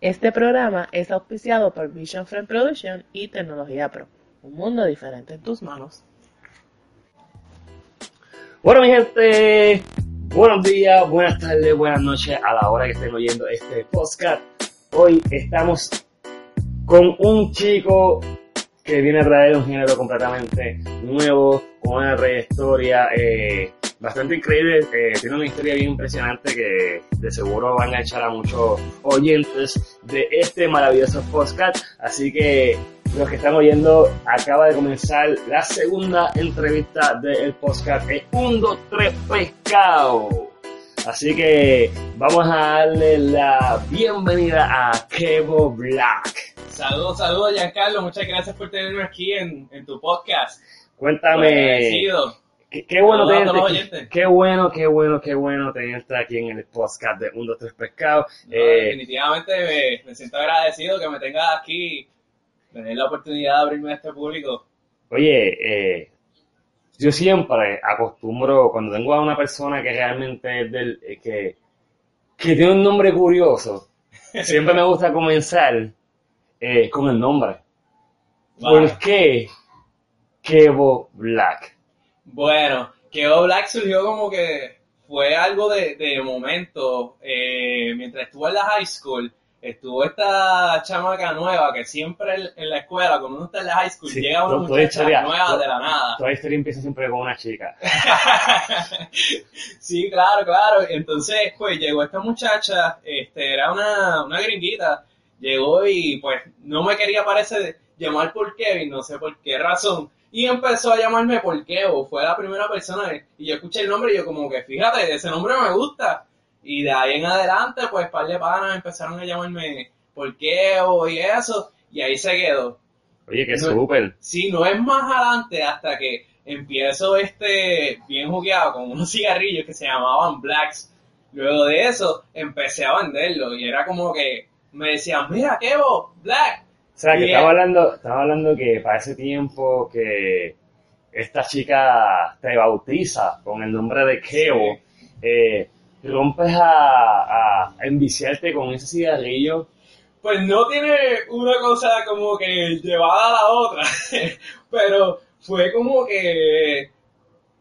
Este programa es auspiciado por Vision Frame Production y Tecnología Pro. Un mundo diferente en tus manos. Bueno, mi gente, buenos días, buenas tardes, buenas noches a la hora que estén oyendo este podcast. Hoy estamos con un chico que viene a traer un género completamente nuevo, con una trayectoria eh, bastante increíble. Eh, tiene una historia bien impresionante que de seguro van a echar a muchos oyentes de este maravilloso podcast. Así que los que están oyendo, acaba de comenzar la segunda entrevista del podcast 1, 2, 3 Pescado. Así que vamos a darle la bienvenida a Kevo Black. Saludos, saludos, Giancarlo. Muchas gracias por tenerme aquí en, en tu podcast. Cuéntame. Qué, qué bueno tenerte, qué bueno, qué bueno, qué bueno tenerte aquí en el podcast de 1, 2, 3 Pescado. No, Eh, definitivamente me, me siento agradecido que me tengas aquí, tener la oportunidad de abrirme a este público. Oye, eh, yo siempre acostumbro, cuando tengo a una persona que realmente es del, eh, que, que tiene un nombre curioso, siempre me gusta comenzar eh, con el nombre. Vale. ¿Por qué Kevo Black? Bueno, que Black surgió como que fue algo de, de momento. Eh, mientras estuve en la high school, estuvo esta chamaca nueva que siempre en, en la escuela, cuando uno está en la high school, Sí, llega una muchacha historia- nueva toda- de la nada. Toda historia empieza siempre con una chica. sí, claro, claro. Entonces, pues llegó esta muchacha, este, era una, una gringuita, llegó y pues no me quería parece llamar por Kevin, no sé por qué razón. Y empezó a llamarme por Kevo, fue la primera persona y yo escuché el nombre y yo como que fíjate, ese nombre me gusta. Y de ahí en adelante, pues par de panas empezaron a llamarme por Kevo y eso, y ahí se quedó. Oye, qué No- súper. Sí, no es más adelante hasta que empiezo este bien jugueado con unos cigarrillos que se llamaban Blacks. Luego de eso empecé a venderlo y era como que me decían, mira, Kevo, Black. O sea, que estaba eh, hablando, estaba hablando que para ese tiempo que esta chica te bautiza con el nombre de Kevo, eh, rompes a, a, a enviciarte con ese cigarrillo. Pues no tiene una cosa como que llevada a la otra, pero fue como que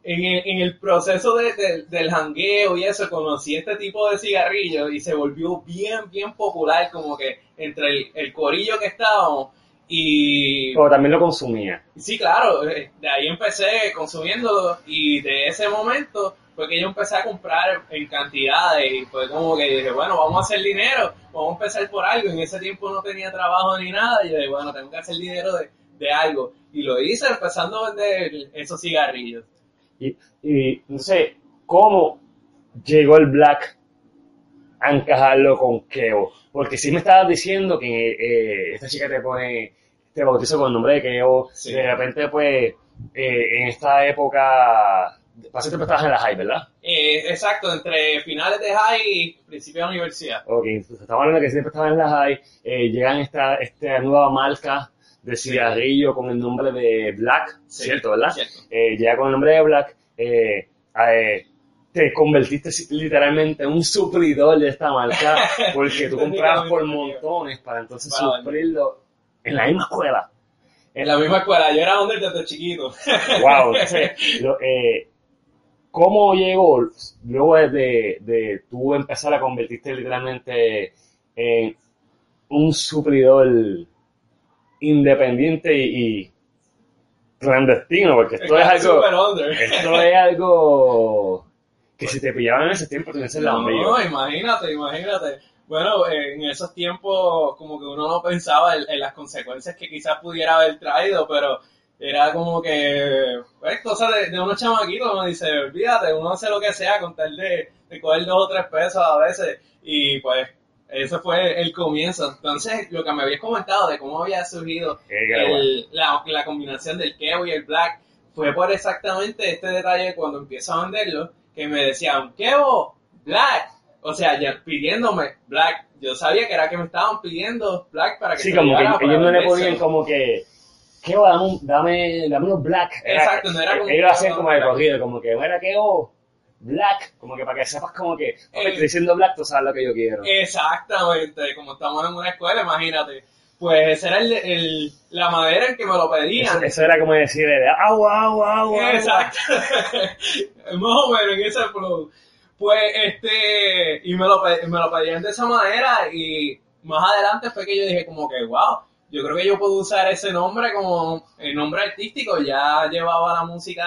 en el, en el proceso de- de- del jangueo y eso conocí este tipo de cigarrillos y se volvió bien, bien popular como que entre el, el corillo que estábamos y Pero también lo consumía. sí, claro, eh, de ahí empecé consumiéndolo y de ese momento fue que yo empecé a comprar en cantidades y fue como que dije, bueno, vamos a hacer dinero, vamos a empezar por algo. En ese tiempo no tenía trabajo ni nada y yo dije, bueno, tengo que hacer dinero de, de algo. Y lo hice empezando a vender esos cigarrillos. Y, y no sé cómo llegó el Black a encajarlo con Kevo. Porque si me estabas diciendo que eh, esta chica te pone, te bautiza con el nombre de Kevo, Sí. de repente pues eh, en esta época, pasaste estabas en la high, ¿verdad? Eh, exacto, entre finales de high y principio de universidad. Ok, entonces estamos hablando de que siempre estaban en la high, eh, llegan esta, esta nueva marca de cigarrillo con el nombre de Black, Sí, ¿cierto, verdad? cierto. Llega con el nombre de Black, eh, te convertiste literalmente en un suplidor de esta marca porque tú comprabas por montones para entonces Wow. suplirlo en la misma escuela. En la misma escuela, yo era under desde chiquito. Wow, entonces, lo- eh, ¿cómo llegó luego de, de tú empezar a convertirte literalmente en un suplidor independiente y, y clandestino? Porque esto es algo, esto es algo que si te pillaban en ese tiempo tienes el. No, imagínate, imagínate. Bueno, en esos tiempos como que uno no pensaba en, en las consecuencias que quizás pudiera haber traído, pero era como que, pues, cosa de, de unos chamaquitos, uno dice, olvídate, uno hace lo que sea con tal de, de coger dos o tres pesos a veces, y pues, ese fue el comienzo. Entonces, lo que me habías comentado de cómo había surgido el- la, la combinación del Kevo y el Black fue por exactamente este detalle cuando empiezo a venderlo, que me decían, Kevo, Black. O sea, ya pidiéndome Black. Yo sabía que era que me estaban pidiendo Black para que Sí, se como que ellos no le ponían como que, ¿qué? Dame, dame, dame unos black. Era- Exacto, no era como- Ellos lo hacían como de corrido, como que, mira, ¿qué oh? Black, como que para que sepas como que, ok, Eh. estoy diciendo Black, tú sabes lo que yo quiero. Exactamente, como estamos en una escuela, imagínate. Pues esa era el, el- la manera en que me lo pedían. Eso, eso era como decir, de, agua, agua, agua. agua". Exacto. Más o menos en ese flow. Pues este, y me lo, me lo pedían de esa manera y más adelante fue que yo dije como que, wow, yo creo que yo puedo usar ese nombre como el nombre artístico. Ya llevaba la música,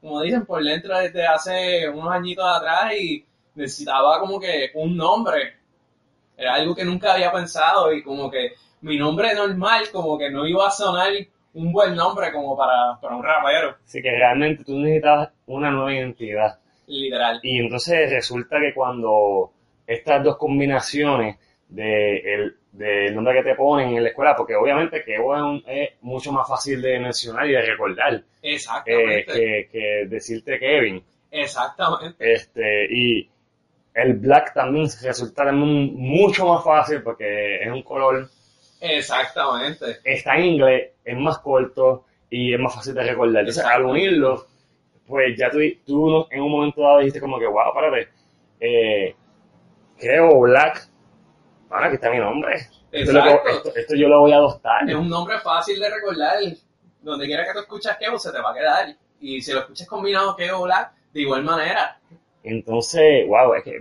como dicen, por dentro desde hace unos añitos atrás y necesitaba como que un nombre. Era algo que nunca había pensado y como que mi nombre normal como que no iba a sonar un buen nombre como para, para un rapero. Así que realmente tú necesitabas una nueva identidad. Literal. Y entonces resulta que cuando estas dos combinaciones de el, del nombre que te ponen en la escuela, porque obviamente que es, un- es mucho más fácil de mencionar y de recordar eh, Exactamente. que, que decirte Kevin. Exactamente. Este, y el black también resulta mucho más fácil porque es un color, Exactamente. está en inglés, es más corto y es más fácil de recordar. Entonces, al unirlo, pues ya tú, tú en un momento dado dijiste como que, wow, párate, eh, creo black, para que está mi nombre. Esto, esto- esto yo lo voy a adoptar. Es un nombre fácil de recordar. Donde quiera que tú escuchas Kevo se te va a quedar. Y si lo escuchas combinado Kevo Black, de igual manera. Entonces, wow, es que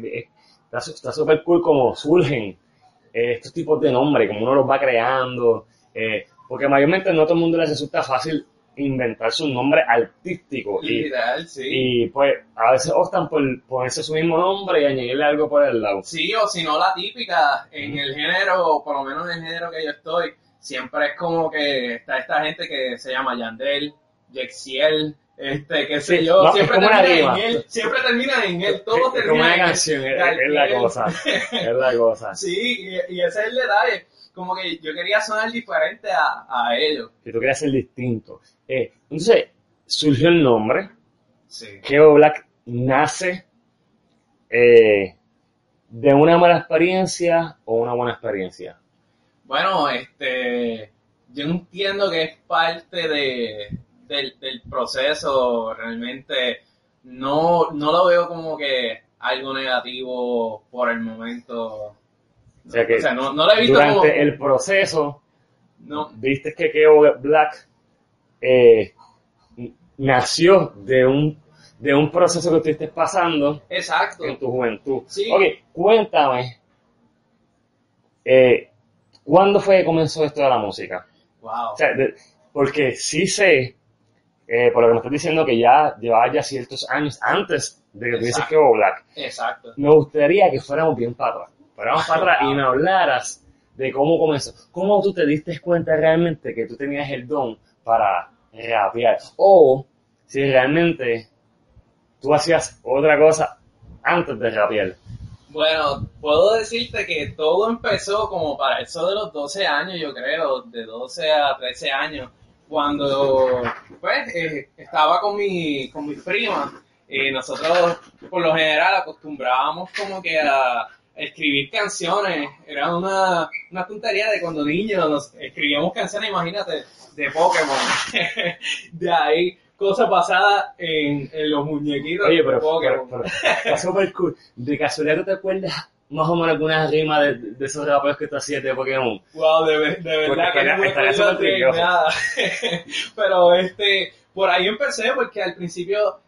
es- está súper cool como surgen eh, estos tipos de nombres, como uno los va creando, eh, porque mayormente no todo el mundo les resulta fácil inventarse un nombre artístico y, Literal, sí. y pues a veces optan por ponerse su mismo nombre y añadirle algo por el lado. Sí, o si no la típica, en el género, o por lo menos en el género que yo estoy, siempre es como que está esta gente que se llama Yandel, Jexiel, este, qué sé Sí, yo, no, siempre como termina en él, siempre termina en él, todo Es como termina una en él. canción, es, es la cosa, es la cosa. Sí, y, y ese es el detalle, como que yo quería sonar diferente a, a ellos. Si tú quieres ser distinto. Eh, entonces, surgió el nombre, Sí. Keo Black nace eh, de una mala experiencia o una buena experiencia. Bueno, este, yo entiendo que es parte de, del, del proceso, realmente no, no lo veo como que algo negativo por el momento. O sea que no, no lo he visto durante como... el proceso, No, viste que Keo Black eh, nació de un, de un proceso que tú estés pasando exacto. en tu juventud. Sí. Ok, cuéntame, eh, ¿cuándo fue que comenzó esto de la música? Wow. O sea, de- porque sí sé, eh, por lo que me estás diciendo, que ya llevaba ya ciertos años antes de que tuvieses. Keo Black. Exacto. Me gustaría que fuéramos bien para atrás. Fuéramos para atrás y me hablaras de cómo comenzó. ¿Cómo tú te diste cuenta realmente que tú tenías el don para rapear? O si realmente tú hacías otra cosa antes de rapear. Bueno, puedo decirte que todo empezó como para eso de los 12 años, yo creo, de 12 a 13 años, cuando pues eh, estaba con mi con mis primas. Eh, nosotros por lo general acostumbrábamos como que a escribir canciones, era una, una tontería de cuando niños nos escribíamos canciones, imagínate, de Pokémon. de ahí cosas pasadas en, en los muñequitos Oye, de pero, Pokémon. pero, pero está súper cool. De casualidad, ¿tú te acuerdas más o menos alguna rima de, de esos raperos que tú hacías de Pokémon? Wow, de, de verdad que no me estaría- súper nada. Pero este, por ahí empecé porque al principio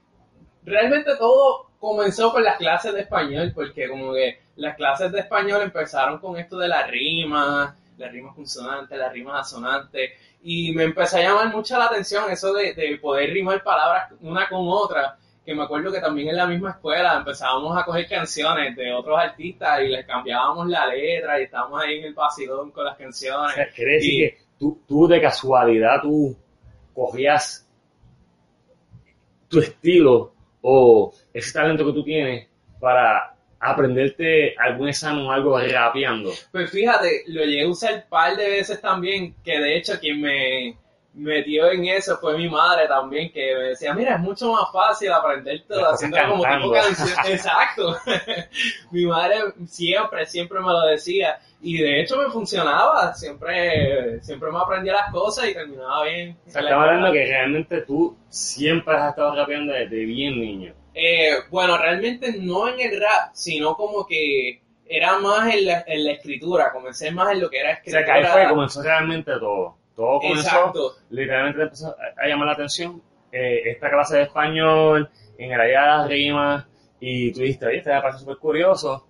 realmente todo comenzó con las clases de español, porque como que las clases de español empezaron con esto de las rimas, las rimas consonantes, las rimas asonantes, y me empezó a llamar mucho la atención eso de, de poder rimar palabras una con otra, que me acuerdo que también en la misma escuela empezábamos a coger canciones de otros artistas y les cambiábamos la letra y estábamos ahí en el vacilón con las O canciones. sea, quiere decir Y- que tú, tú de casualidad tú cogías tu estilo o ese talento que tú tienes para aprenderte algún examen o algo rapeando. Pues fíjate, lo llegué a usar un par de veces también, que de hecho quien me metió en eso fue mi madre también, que me decía, mira, es mucho más fácil aprender todo Las haciendo como tipo canción. Exacto. mi madre siempre, siempre me lo decía. Y de hecho me funcionaba, siempre, siempre me aprendía las cosas y terminaba bien. O sea, hablando que realmente tú siempre has estado rapeando desde bien niño. Eh, bueno, realmente no en el rap, sino como que era más en la, en la escritura, comencé más en lo que era O sea, escritura. que ahí fue que comenzó realmente todo. Todo comenzó, Exacto. literalmente te empezó a, a llamar la atención eh, esta clase de español, en el área de las rimas, y tú dijiste, oye, este me parece súper curioso.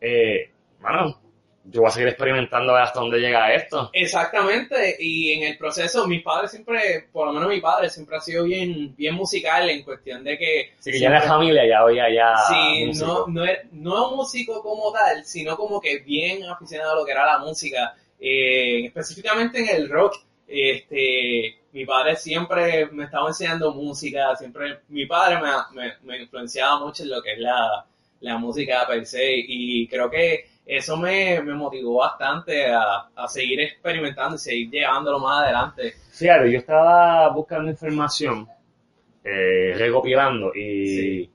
Eh, mano, yo voy a seguir experimentando a ver hasta dónde llega esto. Exactamente, y en el proceso, mis padres siempre, por lo menos mi padre, siempre ha sido bien, bien musical en cuestión de que... Así que ya siempre- la familia ya oía ya Sí, músico. no, no, es- no músico como tal, sino como que bien aficionado a lo que era la música, eh, específicamente en el rock. Este, mi padre siempre me estaba enseñando música, siempre, mi padre me, me, me influenciaba mucho en lo que es la, la música per se, y creo que eso me, me motivó bastante a, a seguir experimentando y seguir llevándolo más adelante. Fíjate, yo estaba buscando información, eh, recopilando, y Sí.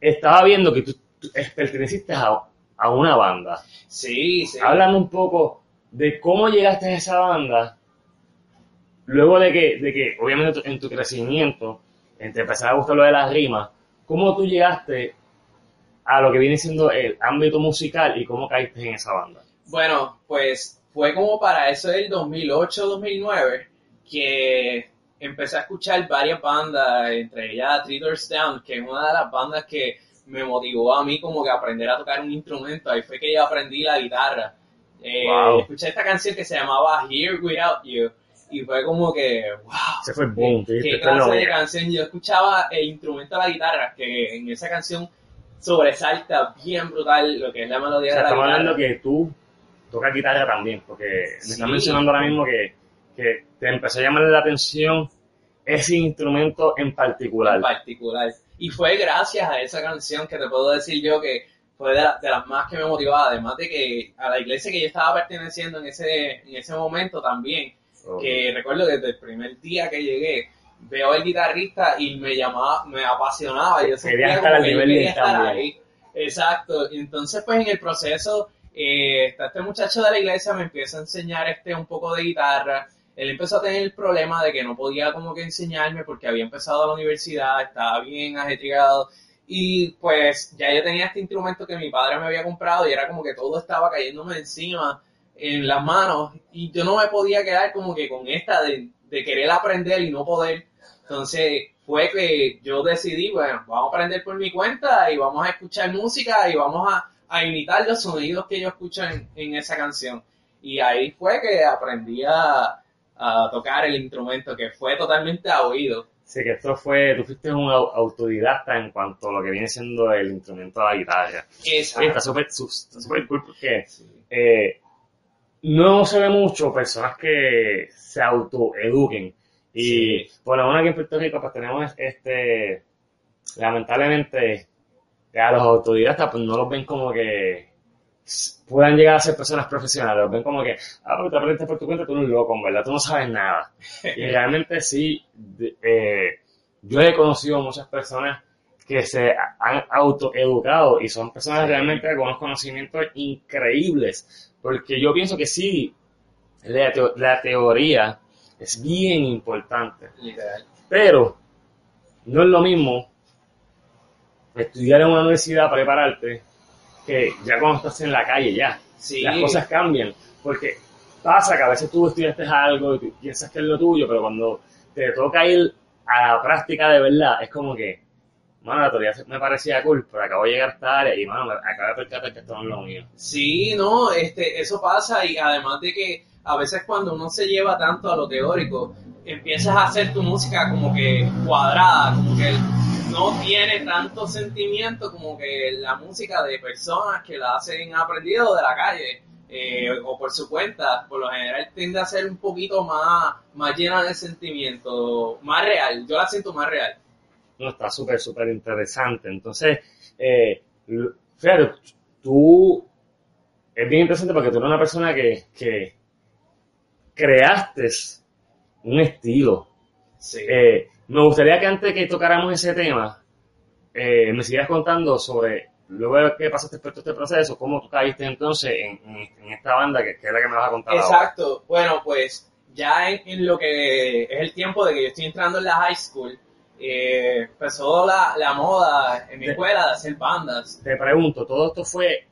estaba viendo que tú, tú perteneciste a, a una banda. Sí, sí. Háblame un poco de cómo llegaste a esa banda, luego de que, de que obviamente en tu crecimiento, en te empezaba a gustar lo de las rimas, cómo tú llegaste a lo que viene siendo el ámbito musical y cómo caíste en esa banda. Bueno, pues fue como para eso del 2008-2009 que empecé a escuchar varias bandas, entre ellas Three Doors Down, que es una de las bandas que me motivó a mí como que aprender a tocar un instrumento. Ahí fue que yo aprendí la guitarra. Eh, Wow. Escuché esta canción que se llamaba Here Without You y fue como que, wow, Se fue boom, qué "Esto es lo clase de mío". canción. Yo escuchaba el instrumento de la guitarra, que en esa canción sobresalta bien brutal lo que es la melodía O sea, de la estamos guitarra. hablando que tú tocas guitarra también, porque me estás mencionando ahora mismo que, que te empezó a llamar la atención ese instrumento en particular. en particular. Y fue gracias a esa canción que te puedo decir yo que fue de, la- de las más que me motivaba, además de que a la iglesia que yo estaba perteneciendo en ese, en ese momento también, que recuerdo que desde el primer día que llegué, veo al guitarrista y me llamaba, me apasionaba, yo como estar al nivel de quería estar ahí. Exacto, y entonces pues en el proceso, eh, este muchacho de la iglesia me empieza a enseñar este un poco de guitarra, él empezó a tener el problema de que no podía como que enseñarme porque había empezado la universidad, estaba bien ajetreado y pues ya yo tenía este instrumento que mi padre me había comprado y era como que todo estaba cayéndome encima en las manos y yo no me podía quedar como que con esta de, querer aprender y no poder. Entonces fue que yo decidí, bueno, vamos a aprender por mi cuenta y vamos a escuchar música y vamos a, a imitar los sonidos que yo escucho en, en esa canción. Y ahí fue que aprendí a, a tocar el instrumento, que fue totalmente a oído. Sí, que esto fue, tú fuiste un au- autodidacta en cuanto a lo que viene siendo el instrumento de la guitarra. Oye, está Exacto. súper está súper cool porque eh, no se ve mucho personas que se autoeduquen. Y Sí. por lo menos aquí en Puerto Rico pues tenemos este, lamentablemente, a los autodidactas pues no los ven como que puedan llegar a ser personas profesionales, ven como que, ah, pero te aprendiste por tu cuenta, tú eres un loco, verdad, tú no sabes nada. Y realmente sí, de- eh, yo he conocido muchas personas que se ha- han autoeducado y son personas realmente con unos conocimientos increíbles, porque yo pienso que sí, la, teo- la teoría es bien importante, Literal. pero no es lo mismo estudiar en una universidad, prepararte, que ya cuando estás en la calle ya Sí. las cosas cambian. Porque pasa que a veces tú estudiaste algo y piensas que es lo tuyo, pero cuando te toca ir a la práctica de verdad, es como que, mano, la teoría me parecía cool, pero acabo de llegar a esta área y, mano, me acabo de percatar que esto no es lo mío. Sí, no, este, eso pasa y además de que a veces cuando uno se lleva tanto a lo teórico, empiezas a hacer tu música como que cuadrada, como que no tiene tanto sentimiento como que la música de personas que la hacen aprendido de la calle eh, o por su cuenta, por lo general tiende a ser un poquito más, más llena de sentimiento, más real, yo la siento más real. No, está súper, súper interesante. Entonces, eh, fíjate, tú, es bien interesante porque tú eres una persona que, que creaste un estilo. Sí. Eh, me gustaría que antes que tocáramos ese tema, eh, me siguieras contando sobre, luego de que pasaste por todo este proceso, cómo tú caíste entonces en, en- en esta banda que, que es la que me vas a contar ahora. Exacto. Bueno, pues ya en, en lo que es el tiempo de que yo estoy entrando en la high school, eh, empezó la, la moda en mi De- escuela de hacer bandas. Te pregunto, ¿todo esto fue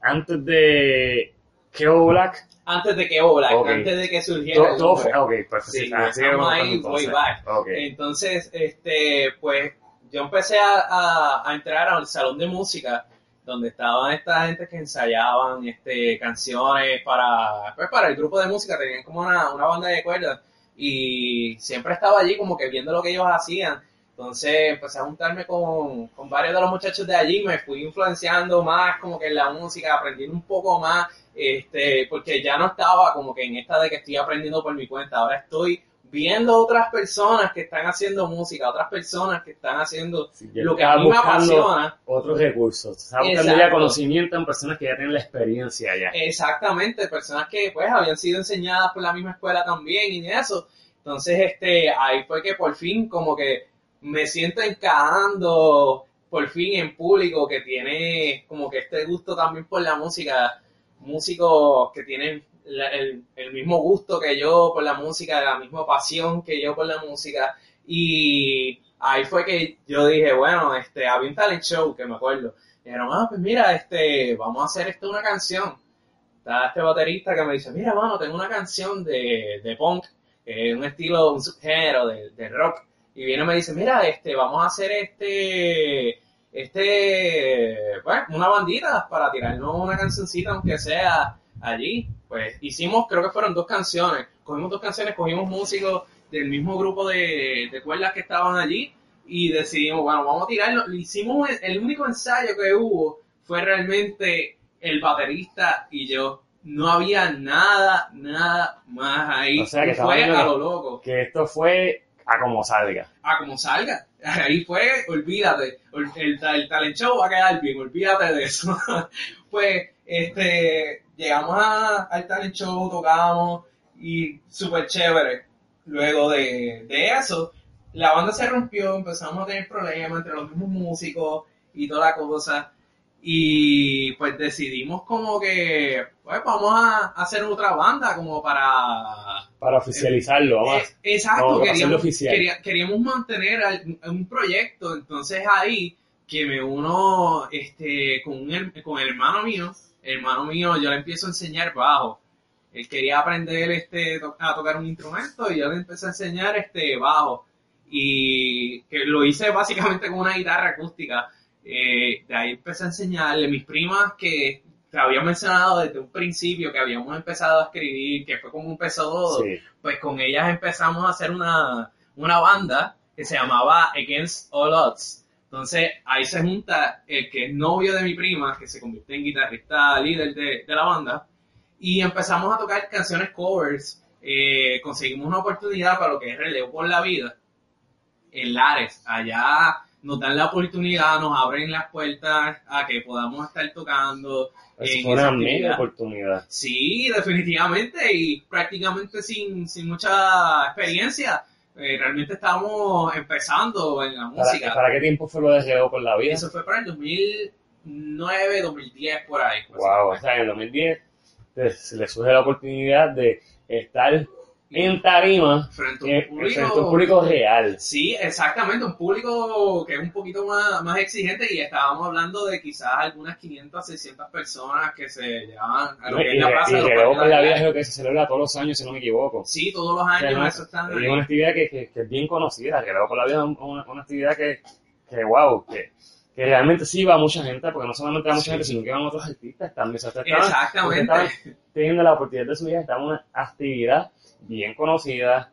antes de Keo Black? Antes de que Black, Ok. antes de que surgiera Todo, todo ok, pues Sí, estamos ahí, way back. Entonces, este, pues, yo empecé a, a- a entrar al salón de música, donde estaban esta gente que ensayaban este, canciones para, pues, para el grupo de música, tenían como una, una banda de cuerdas, y siempre estaba allí como que viendo lo que ellos hacían. Entonces empecé a juntarme con, con varios de los muchachos de allí, me fui influenciando más como que en la música, aprendiendo un poco más, este, porque ya no estaba como que en esta de que estoy aprendiendo por mi cuenta, ahora estoy viendo otras personas que están haciendo música, otras personas que están haciendo Sí, lo que a mí me apasiona. Otros recursos. Estaba buscando ya conocimiento en personas que ya tienen la experiencia ya. Exactamente, personas que pues habían sido enseñadas por la misma escuela también y eso. Entonces, este, ahí fue que por fin como que me siento encajando por fin en público que tiene como que este gusto también por la música, músicos que tienen el, el mismo gusto que yo por la música, la misma pasión que yo por la música y ahí fue que yo dije, bueno, este, había un talent show que me acuerdo. Y dijeron, ah, pues mira, este, vamos a hacer esto una canción. Está este baterista que me dice, mira, mano, tengo una canción de, de punk, un estilo, un subgénero de, de rock. Y viene y me dice, mira, este, vamos a hacer este, este, bueno, una bandita para tirarnos una cancioncita, aunque sea allí. Pues hicimos, creo que fueron dos canciones. Cogimos dos canciones, cogimos músicos del mismo grupo de, de cuerdas que estaban allí y decidimos, bueno, vamos a tirarlo. Hicimos el, el único ensayo que hubo fue realmente el baterista y yo. No había nada, nada más ahí. O sea, que fue a lo loco. Que esto fue a como salga. A como salga. Ahí fue, olvídate. El, el, talent show va a quedar bien, olvídate de eso. pues, este, llegamos al talent show, tocamos y súper chévere. Luego de, de eso, la banda se rompió, empezamos a tener problemas entre los mismos músicos y toda la cosa. Y pues decidimos como que, pues vamos a hacer otra banda como para Para oficializarlo, vamos a- eh, Exacto, Vamos queríamos, oficial. quería- queríamos mantener un proyecto, entonces ahí que me uno este, con, un con el hermano mío, el hermano mío yo le empiezo a enseñar bajo, él quería aprender este, a tocar un instrumento y yo le empecé a enseñar este bajo. Y que lo hice básicamente con una guitarra acústica, Eh, de ahí empecé a enseñarle mis primas que te había mencionado desde un principio que habíamos empezado a escribir, que fue como empezó todo Sí. pues con ellas empezamos a hacer una, una banda que se llamaba Against All Odds. Entonces ahí se junta el que es novio de mi prima, que se convierte en guitarrista líder de, de la banda, y empezamos a tocar canciones covers. Eh, conseguimos una oportunidad para lo que es Relevo por la Vida en Lares. Allá nos dan la oportunidad, nos abren las puertas a que podamos estar tocando. Eso en una mega oportunidad. Sí, definitivamente, y prácticamente sin, sin mucha experiencia. Eh, realmente estábamos empezando en la música. ¿Para, ¿Para qué tiempo fue lo de Geo con la vida? Eso fue para el 2009, 2010, por ahí. pues. Wow, o sea, en el 2010 te- se le surge la oportunidad de estar en tarima Frente a un eh, público- frente a un público real. Sí, exactamente, un público que es un poquito más, más exigente y estábamos hablando de quizás algunas 500, 600 personas que se llevaban a lo que Y, es la plaza y con la de vida la es lo que se celebra todos los años, si no me equivoco. Sí, todos los O sea, años eso y es una actividad que, que- que es bien conocida. Relevo con la vida es una, una actividad que, que wow, que, que realmente sí va mucha gente, porque no solamente va mucha Sí. gente, sino que van otros artistas también. O sea, ustedes estaban- Exactamente. estaban teniendo la oportunidad de su vida, estaba en una actividad bien conocida,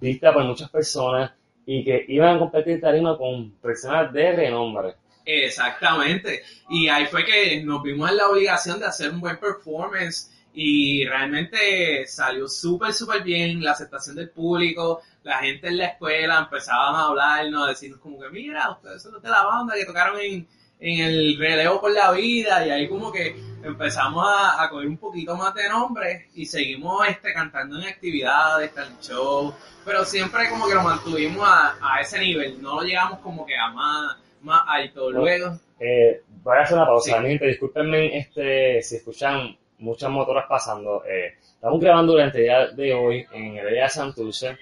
vista por muchas personas y que iban a competir tarima con personas de renombre. Exactamente. Y ahí fue que nos vimos en la obligación de hacer un buen performance y realmente salió súper, súper bien la aceptación del público, la gente en la escuela empezaban a hablarnos, a decirnos como que mira, ustedes son de la banda que tocaron en, en el relevo por la vida y ahí como que empezamos a, a coger un poquito más de nombre y seguimos este, cantando en actividades, talent show, pero siempre como que lo mantuvimos a, a ese nivel, no lo llegamos como que a más, más alto. Luego, Eh, voy a hacer una pausa, Sí. mi gente, discúlpenme este, si escuchan muchas motoras pasando. Eh, estamos grabando durante el día de hoy en el área de Santurce,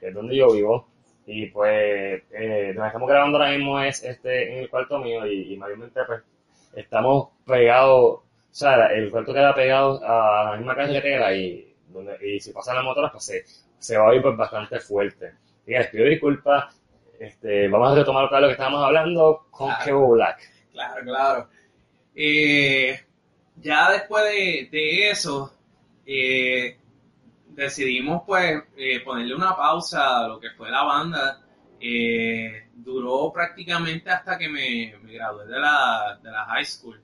que es donde yo vivo. Y pues, eh, donde estamos grabando ahora mismo es este en el cuarto mío y, y mayormente pues estamos pegados, o sea, el cuarto queda pegado a la misma carretera y, donde, y si pasan las motoras pues se, se va a oír pues bastante fuerte. Y les pido disculpas, este, vamos a retomar otra vez lo que estábamos hablando con Claro. Kevo Black. Claro, claro. Eh, ya después de, de eso, eh, decidimos pues eh, ponerle una pausa a lo que fue la banda. Eh, duró prácticamente hasta que me, me gradué de la, de la high school.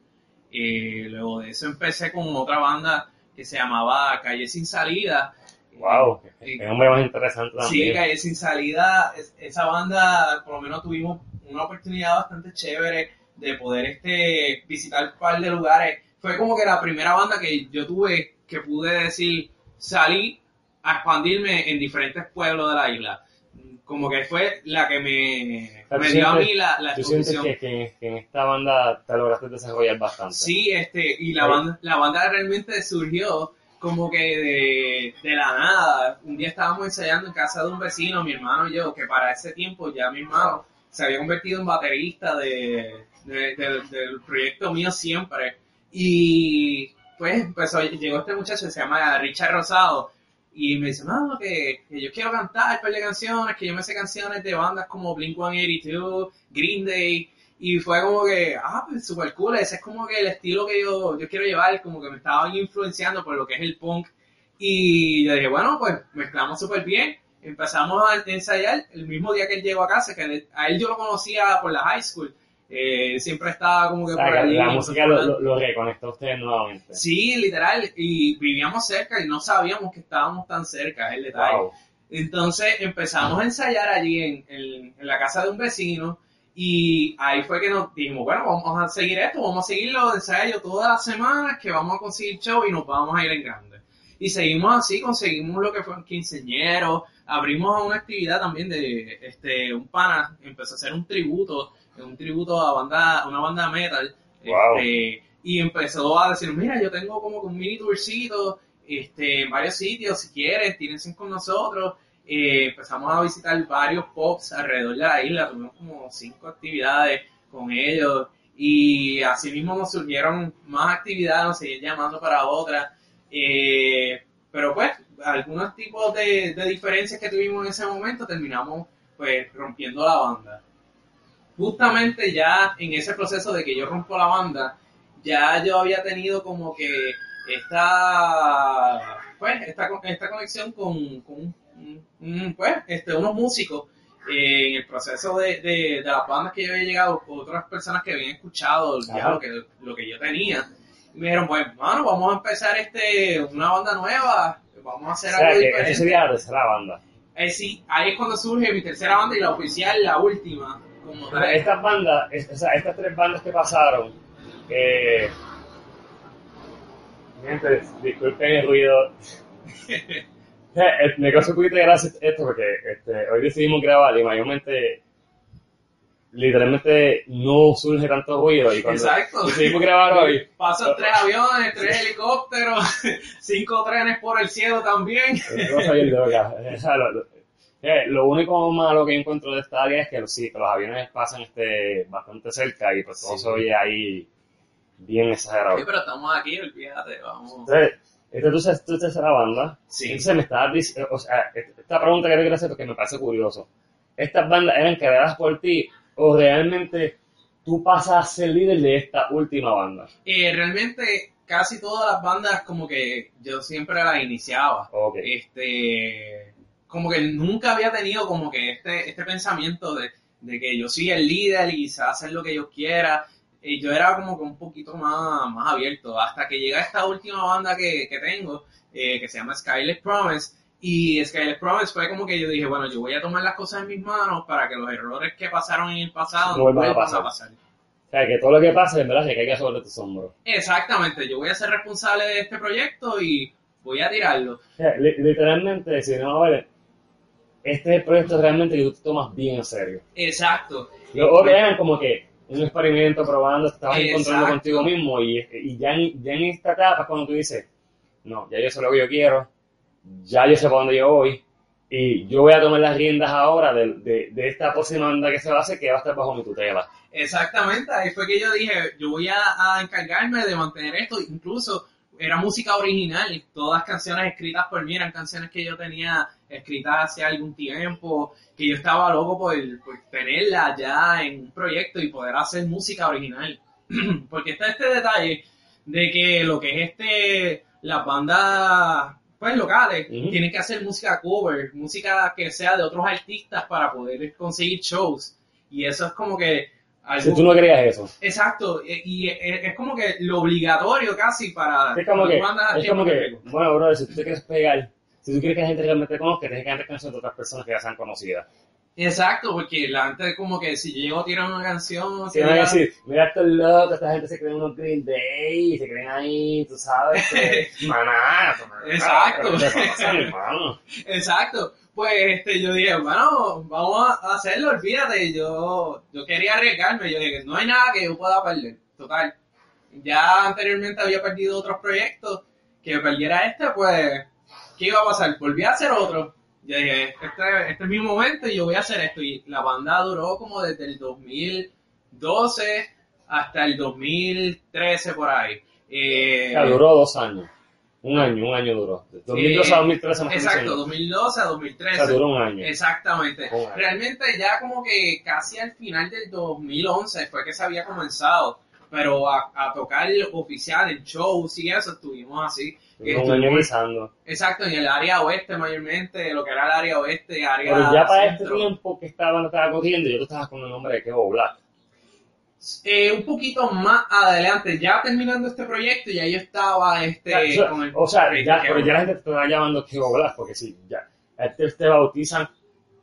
Eh, luego de eso empecé con otra banda que se llamaba Calle Sin Salida. Wow, es hombre más interesante Sí, también. Calle Sin Salida, es- esa banda, por lo menos tuvimos una oportunidad bastante chévere de poder este, visitar un par de lugares. Fue como que la primera banda que yo tuve que pude decir, salí a expandirme en diferentes pueblos de la isla. Como que fue la que me, me dio a mí la, la ¿Tú sientes que, que- que en esta banda te lograste desarrollar bastante? Sí, este, y la banda, la banda realmente surgió como que de, de la nada. Un día estábamos ensayando en casa de un vecino, mi hermano y yo, que para ese tiempo ya mi hermano se había convertido en baterista de- del proyecto mío siempre. Y pues empezó, llegó este muchacho que se llama Richard Rosado y me dice, no, que, que yo quiero cantar par de canciones, que yo me sé canciones de bandas como Blink-182, Green Day, y fue como que, ah, pues super cool, ese es como que el estilo que yo, yo quiero llevar, como que me estaba influenciando por lo que es el punk. Y yo dije, bueno, pues mezclamos súper bien. Empezamos a ensayar el mismo día que él llegó a casa, que a él yo lo conocía por la high school. Eh, siempre estaba como que O sea, por allí. la música lo, lo, lo reconectó a ustedes nuevamente. Sí, literal, y vivíamos cerca y no sabíamos que estábamos tan cerca, es el detalle. Wow. Entonces empezamos a ensayar allí en, en- en la casa de un vecino y ahí fue que nos dijimos, bueno, vamos a seguir esto, vamos a seguir los ensayos todas las semanas, que vamos a conseguir show y nos vamos a ir en grande. Y seguimos así, conseguimos lo que fue un quinceñero, abrimos a una actividad también de este un pana, empezó a hacer un tributo, un tributo a banda, una banda metal. Wow. Este, y empezó a decir, mira, yo tengo como que un mini tourcito este, en varios sitios, si quieren, tírense con nosotros. Eh, empezamos a visitar varios pops alrededor de la isla, tuvimos como cinco actividades con ellos y así mismo nos surgieron más actividades, nos seguían llamando para otras. Eh, pero pues, algunos tipos de, de diferencias que tuvimos en ese momento terminamos pues rompiendo la banda. Justamente ya en ese proceso de que yo rompo la banda, ya yo había tenido como que esta pues esta, esta conexión con, con pues este unos músicos eh, en el proceso de, de, de las bandas que yo había llegado otras personas que habían escuchado ya lo que lo que yo tenía. Y me dijeron pues mano vamos a empezar este una banda nueva vamos a O hacer sea, algo que diferente ese sería la tercera banda. Eh, sí, ahí es cuando surge mi tercera banda y la oficial la última estas bandas, es- o sea, estas tres bandas que pasaron, eh, gente, disculpen el ruido. Me causa un poquito de gracia esto porque este, hoy decidimos grabar y mayormente, literalmente no surge tanto ruido y cuando Exacto. decidimos grabar hoy, Pasan tres aviones, tres helicópteros, cinco trenes por el cielo también. es una cosa bien loca. Eh, lo único malo que encuentro de esta área es que sí, que los aviones pasan este, bastante cerca y pues todo Sí. se oye ahí bien exagerado. Sí, pero estamos aquí, olvídate, vamos. Entonces, entonces tú estás en la banda. Sí. Entonces me estabas diciendo, o sea, esta pregunta que te quiero hacer porque me parece curioso. ¿Estas bandas eran creadas por ti o realmente tú pasas a ser líder de esta última banda? Eh, realmente casi todas las bandas como que yo siempre las iniciaba. Ok. Este, como que nunca había tenido como que este, este pensamiento de, de que yo soy el líder y sé hacer lo que yo quiera. Y yo era como que un poquito más, más abierto hasta que llega esta última banda que, que tengo, eh, que se llama Skylet Promise. Y Skylet Promise fue como que yo dije, bueno, yo voy a tomar las cosas en mis manos para que los errores que pasaron en el pasado No no vuelvan a pasar. a pasar. O sea, que todo lo que pase, en verdad, se caiga sobre tus hombros. Exactamente, yo voy a ser responsable de este proyecto y voy a tirarlo. O sea, li- literalmente, si no, a ver, este es el proyecto realmente que tú te tomas bien en serio. Exacto. Los otros eran como que un experimento probando, estabas encontrando Exacto. contigo mismo y, y ya, en, ya en esta etapa cuando tú dices, no, ya yo sé lo que yo quiero, ya yo sé para dónde yo voy, y yo voy a tomar las riendas ahora de, de, de esta próxima banda que se va a hacer, que va a estar bajo mi tutela. Exactamente, ahí fue que yo dije, yo voy a, a encargarme de mantener esto, incluso era música original, todas canciones escritas por mí eran canciones que yo tenía escritas hace algún tiempo, que yo estaba loco por, por tenerlas ya en un proyecto y poder hacer música original. Porque está este detalle de que lo que es este, las bandas pues locales Ujú. tienen que hacer música cover, música que sea de otros artistas para poder conseguir shows. Y eso es como que algo Si tú no querías eso. Exacto, y y es es como que lo obligatorio casi para Es como que, es como que, bueno, bro, si tú te quieres pegar, si tú quieres que la gente realmente te conozca, tienes que cantar canciones de otras personas que ya sean conocidas. Exacto, porque la gente como que si yo llego a tirar una canción, que van a decir, mira estos locos, esta gente se creen unos Green Day, y se creen ahí, tú sabes, que, maná, Exacto. ¿qué pasa, mi hermano? exacto, pues este yo dije, bueno, vamos a hacerlo, olvídate, yo, yo quería arriesgarme, yo dije, no hay nada que yo pueda perder, total. Ya anteriormente había perdido otros proyectos, que perdiera este, pues, ¿qué iba a pasar? Volví a hacer otro. Yo dije, este, este es mi momento y yo voy a hacer esto. Y la banda duró como desde el 2012 hasta el 2013 por ahí. Eh, sea, duró dos años. Un año, un año duró. De 2012 a 2013 más Exacto, 2012 a 2013. O sea, duró un año. Exactamente. Un año. Realmente ya como que casi al final del 2011 fue que se había comenzado, pero a, a tocar oficial en shows y eso estuvimos así. Exacto, en el área oeste mayormente, lo que era el área oeste, área Pero ya para este tiempo que estaba, no estaba corriendo, yo tú estabas con el nombre de Kevo Black. Eh, un poquito más adelante, ya terminando este proyecto, ya yo estaba este, O sea, con el... o sea, ya, pero ya la gente te está llamando Kevo Black, porque sí, ya. a Este te bautizan,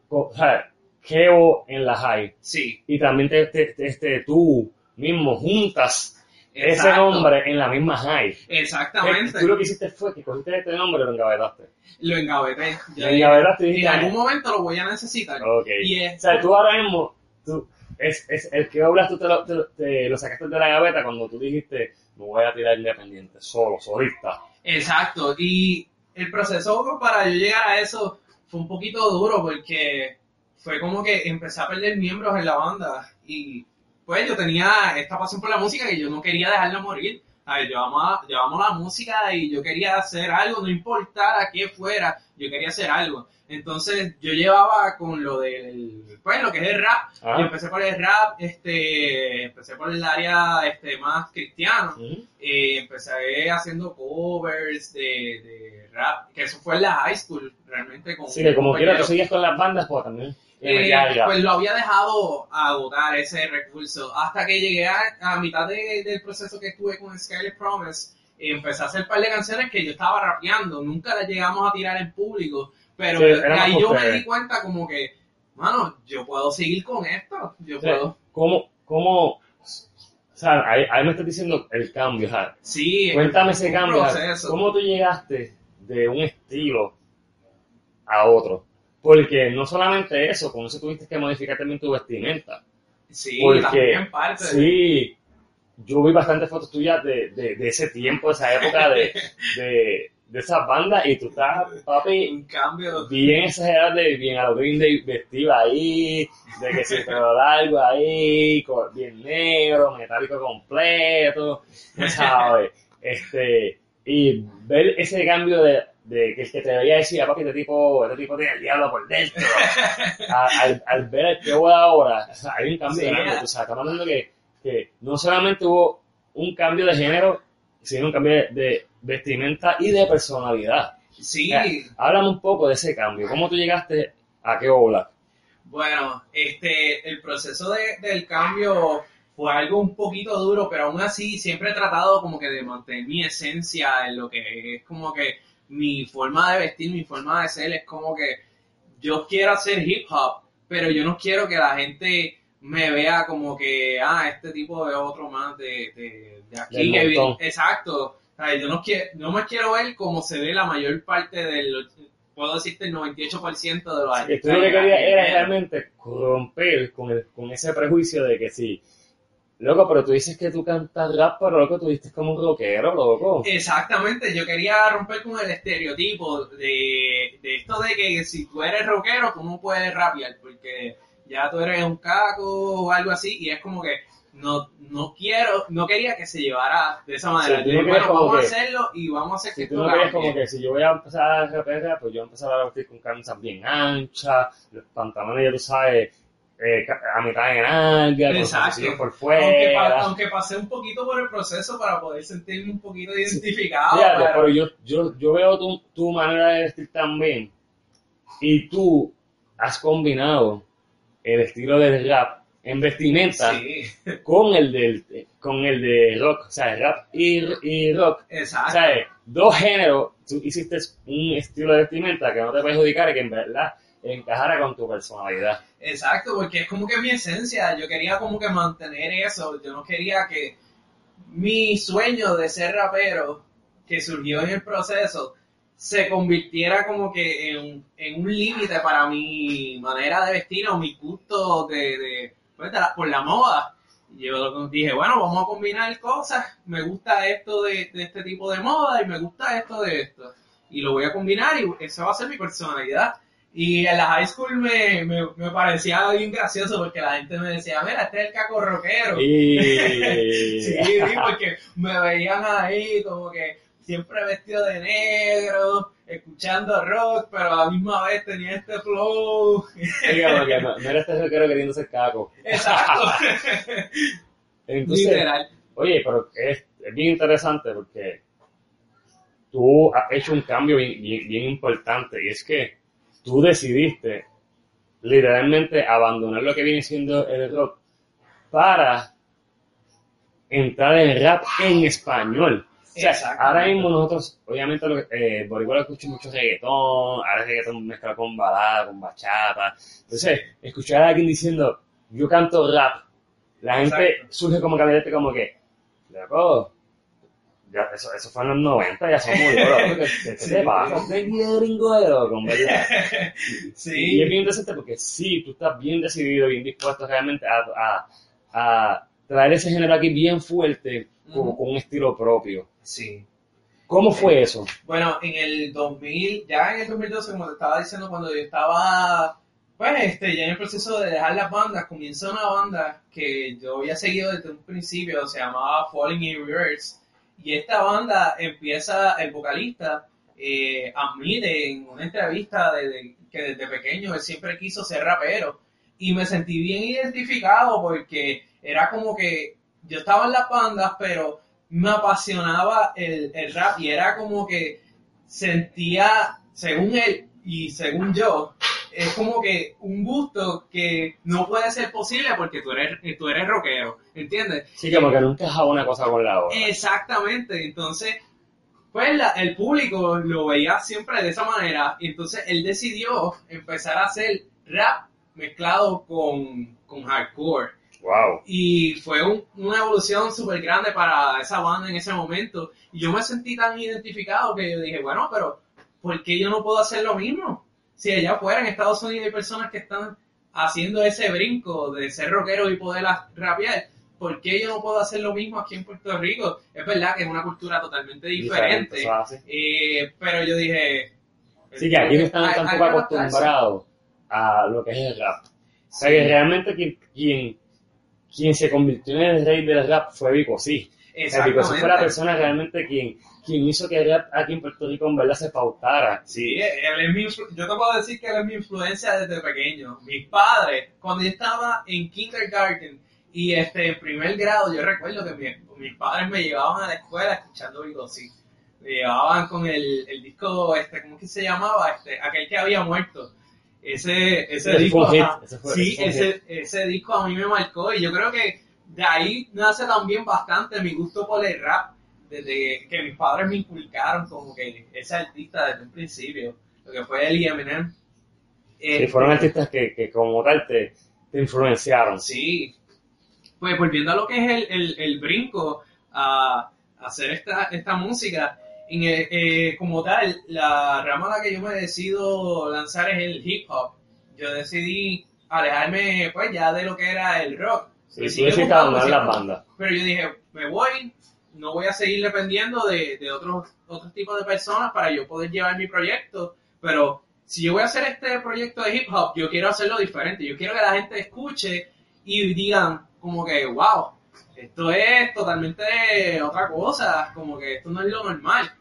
o sea, Kevo en la high. Sí, Y también te, te- te- este, tú mismo juntas ese nombre en la misma high. Exactamente. Tú lo que hiciste fue que cogiste este nombre y lo engavetaste. Lo engaveté. Lo engavetaste y en algún momento lo voy a necesitar. Ok. Y es- O sea, tú ahora mismo, tú, es, es, el que hablas tú te lo, te, lo- te lo sacaste de la gaveta cuando tú dijiste, me voy a tirar independiente, solo, solista. Exacto, y el proceso para yo llegar a eso fue un poquito duro porque fue como que empecé a perder miembros en la banda y pues yo tenía esta pasión por la música y yo no quería dejarla morir. A ver, yo amo la música y yo quería hacer algo, no importara qué fuera, yo quería hacer algo. Entonces yo llevaba con lo del, pues lo que es el rap, Ah. yo empecé por el rap, este, empecé por el área este, más cristiano. Eh, empecé haciendo covers de, de rap, que eso fue en la high school, realmente. Con Así que como quiera, tú seguías con las bandas, pues también. Eh, rap. pues lo había dejado agotar ese recurso, hasta que llegué a, a mitad de- del proceso que estuve con Scarlet Promise, eh, empecé a hacer un par de canciones que yo estaba rapeando, nunca las llegamos a tirar en público, pero Sí, de éramos ahí yo me di cuenta como que, mano, yo puedo seguir con esto, yo puedo, ¿Cómo, cómo, o sea, ahí, ahí me estás diciendo el cambio, sea, sí, Cuéntame es ese cambio. ¿Cómo tú llegaste de un estilo a otro? Porque no solamente eso, con eso tuviste que modificar también tu vestimenta. Sí, Porque, también parte sí, yo vi bastantes fotos tuyas de, de, de ese tiempo, de esa época, de, de, de esas bandas, y tú estás, papi, un cambio. bien exagerado, de bien a lo Green Day vestido ahí, de que se pelo largo ahí, bien negro, metálico completo, sabes, este, y ver ese cambio de, de que el que te veía decía, papi, este tipo, este tipo tiene el diablo por dentro, A- al, al ver el que de ahora, o sea, hay un cambio Sí. grande, tú sabes, estamos hablando que, que no solamente hubo un cambio de género, sino un cambio de, de vestimenta y de personalidad. Sí, Eh, Háblame un poco de ese cambio. ¿Cómo tú llegaste a qué ola? bueno, este, el proceso de- del cambio fue algo un poquito duro, pero aún así siempre he tratado como que de mantener mi esencia en lo que es como que mi forma de vestir, mi forma de ser, es como que yo quiero hacer hip hop, pero yo no quiero que la gente me vea como que, ah, este tipo es otro más de, de, de aquí. Que Exacto. O sea, yo no, quiero, no me quiero ver como se ve la mayor parte del, puedo decirte el 98% de los Que tú lo que artistas querías era realmente romper con, el, con ese prejuicio de que si Loco, pero tú dices que tú cantas rap, pero loco, tú dices como un rockero, loco. Exactamente, yo quería romper con el estereotipo de, de esto de que si tú eres rockero, tú no puedes rapear, porque ya tú eres un caco o algo así, y es como que no, no quiero, no quería que se llevara de esa manera. Sí, tú Yo no bueno, vamos a que- hacerlo y vamos a hacer que Si tú esto no cambie. como que si yo voy a empezar a rapear, pues yo voy a empezar a vestir con camisas bien anchas, los pantalones, ya tú sabes, eh, a mitad de nalga, Exacto. por Aunque, fuera. pa- aunque pasé un poquito por el proceso para poder sentirme un poquito identificado. Fíjate, pero- pero yo, yo, yo veo tu, tu manera de vestir también y tú has combinado el estilo del rap en vestimenta Sí, con el del con el de rock, o sea, rap y, y rock. exacto. O sea, dos géneros, tú hiciste un estilo de vestimenta que no te perjudicara y que en verdad encajara con tu personalidad. Exacto, porque es como que mi esencia, yo quería como que mantener eso, yo no quería que mi sueño de ser rapero, que surgió en el proceso, se convirtiera como que en, en un límite para mi manera de vestir o mi gusto de, de, pues, la- por la moda. Y Yo dije, bueno, vamos a combinar cosas, me gusta esto de, de este tipo de moda y me gusta esto de esto. Y lo voy a combinar y esa va a ser mi personalidad. Y en la high school me, me, me parecía bien gracioso porque la gente me decía, mira, este es el caco rockero. Y Sí, sí, porque me veían ahí como que siempre vestido de negro, escuchando rock, pero a la misma vez tenía este flow. Dígame que no, no eres este rockero queriendo ser caco. Exacto. Entonces, Literal. Oye, pero es, es bien interesante porque tú has hecho un cambio bien, bien- bien importante y es que tú decidiste literalmente abandonar lo que viene siendo el rock para entrar en rap en español. O sea, Exactamente. ahora mismo nosotros, obviamente, lo, que- eh, por igual escucho mucho reggaetón, ahora el reggaetón mezclado con balada, con bachata. Entonces, escuchar a alguien diciendo, yo canto rap, la gente Exacto. surge como caminante como que, loco, ya, eso, eso fue en los 90, ya somos loco, ¿qué, qué te Sí. pasa? Usted es bien gringo de loco, en verdad. Y es Sí, bien interesante porque sí, tú estás bien decidido, bien dispuesto realmente a, a, a traer ese género aquí bien fuerte, con, con un estilo propio. sí. ¿Cómo fue eso? Bueno, en el 2000, ya en el 2012, como te estaba diciendo, cuando yo estaba, pues, este, ya en el proceso de dejar las bandas, comienza una banda que yo había seguido desde un principio, se llamaba Falling in Reverse, y esta banda empieza, el vocalista eh, admite en una entrevista de, que desde pequeño él siempre quiso ser rapero, y me sentí bien identificado porque era como que yo estaba en las bandas, pero me apasionaba el, el rap y era como que sentía, según él y según yo, es como que un gusto que no puede ser posible porque tú eres, tú eres rockero, ¿entiendes? Sí, que no encajaba una cosa con la otra. Exactamente, entonces, pues la- el público lo veía siempre de esa manera, y entonces él decidió empezar a hacer rap mezclado con, con hardcore. Wow. Y fue un- una evolución súper grande para esa banda en ese momento. Y yo me sentí tan identificado que yo dije, bueno, pero ¿por qué yo no puedo hacer lo mismo? Si allá afuera en Estados Unidos hay personas que están haciendo ese brinco de ser rockero y poder rapear, ¿por qué yo no puedo hacer lo mismo aquí en Puerto Rico? Es verdad que es una cultura totalmente diferente, hace. eh, pero yo dije... Sí, que aquí no están tampoco acostumbrados a lo que es el rap. O sea, que realmente quien, quien, quien se convirtió en el rey del rap fue Vico, sí. O sea, Vico sí fue la persona realmente quien, quien hizo que aquí en Puerto Rico en verdad se pautara. Sí, él es mi yo te puedo decir que él es mi influencia desde pequeño. Mis padres, cuando yo estaba en kindergarten y este, en primer grado, yo recuerdo que mi- mis padres me llevaban a la escuela escuchando Vigo sí. Me llevaban con el, el disco, este, ¿cómo que se llamaba? Este, aquel que había muerto. Ese, ese disco. hit, ajá. ese sí, ese, ese disco a mí me marcó y yo creo que de ahí nace también bastante mi gusto por el rap desde que mis padres me inculcaron como que ese artista desde un principio, lo que fue él y Eminem. Y Este, fueron artistas que, que como tal te, te influenciaron. Sí. Pues volviendo a lo que es el, el, el brinco a, a hacer esta, esta música, en el- eh, como tal, la rama a la que yo me decido lanzar es el hip hop. Yo decidí alejarme pues ya de lo que era el rock. Sí, abandonar sí. las bandas. Pero yo dije, me voy, no voy a seguir dependiendo de, de otros, tipos de personas para yo poder llevar mi proyecto, pero si yo voy a hacer este proyecto de hip hop, yo quiero hacerlo diferente, yo quiero que la gente escuche y digan como que, wow, esto es totalmente otra cosa, como que esto no es lo normal.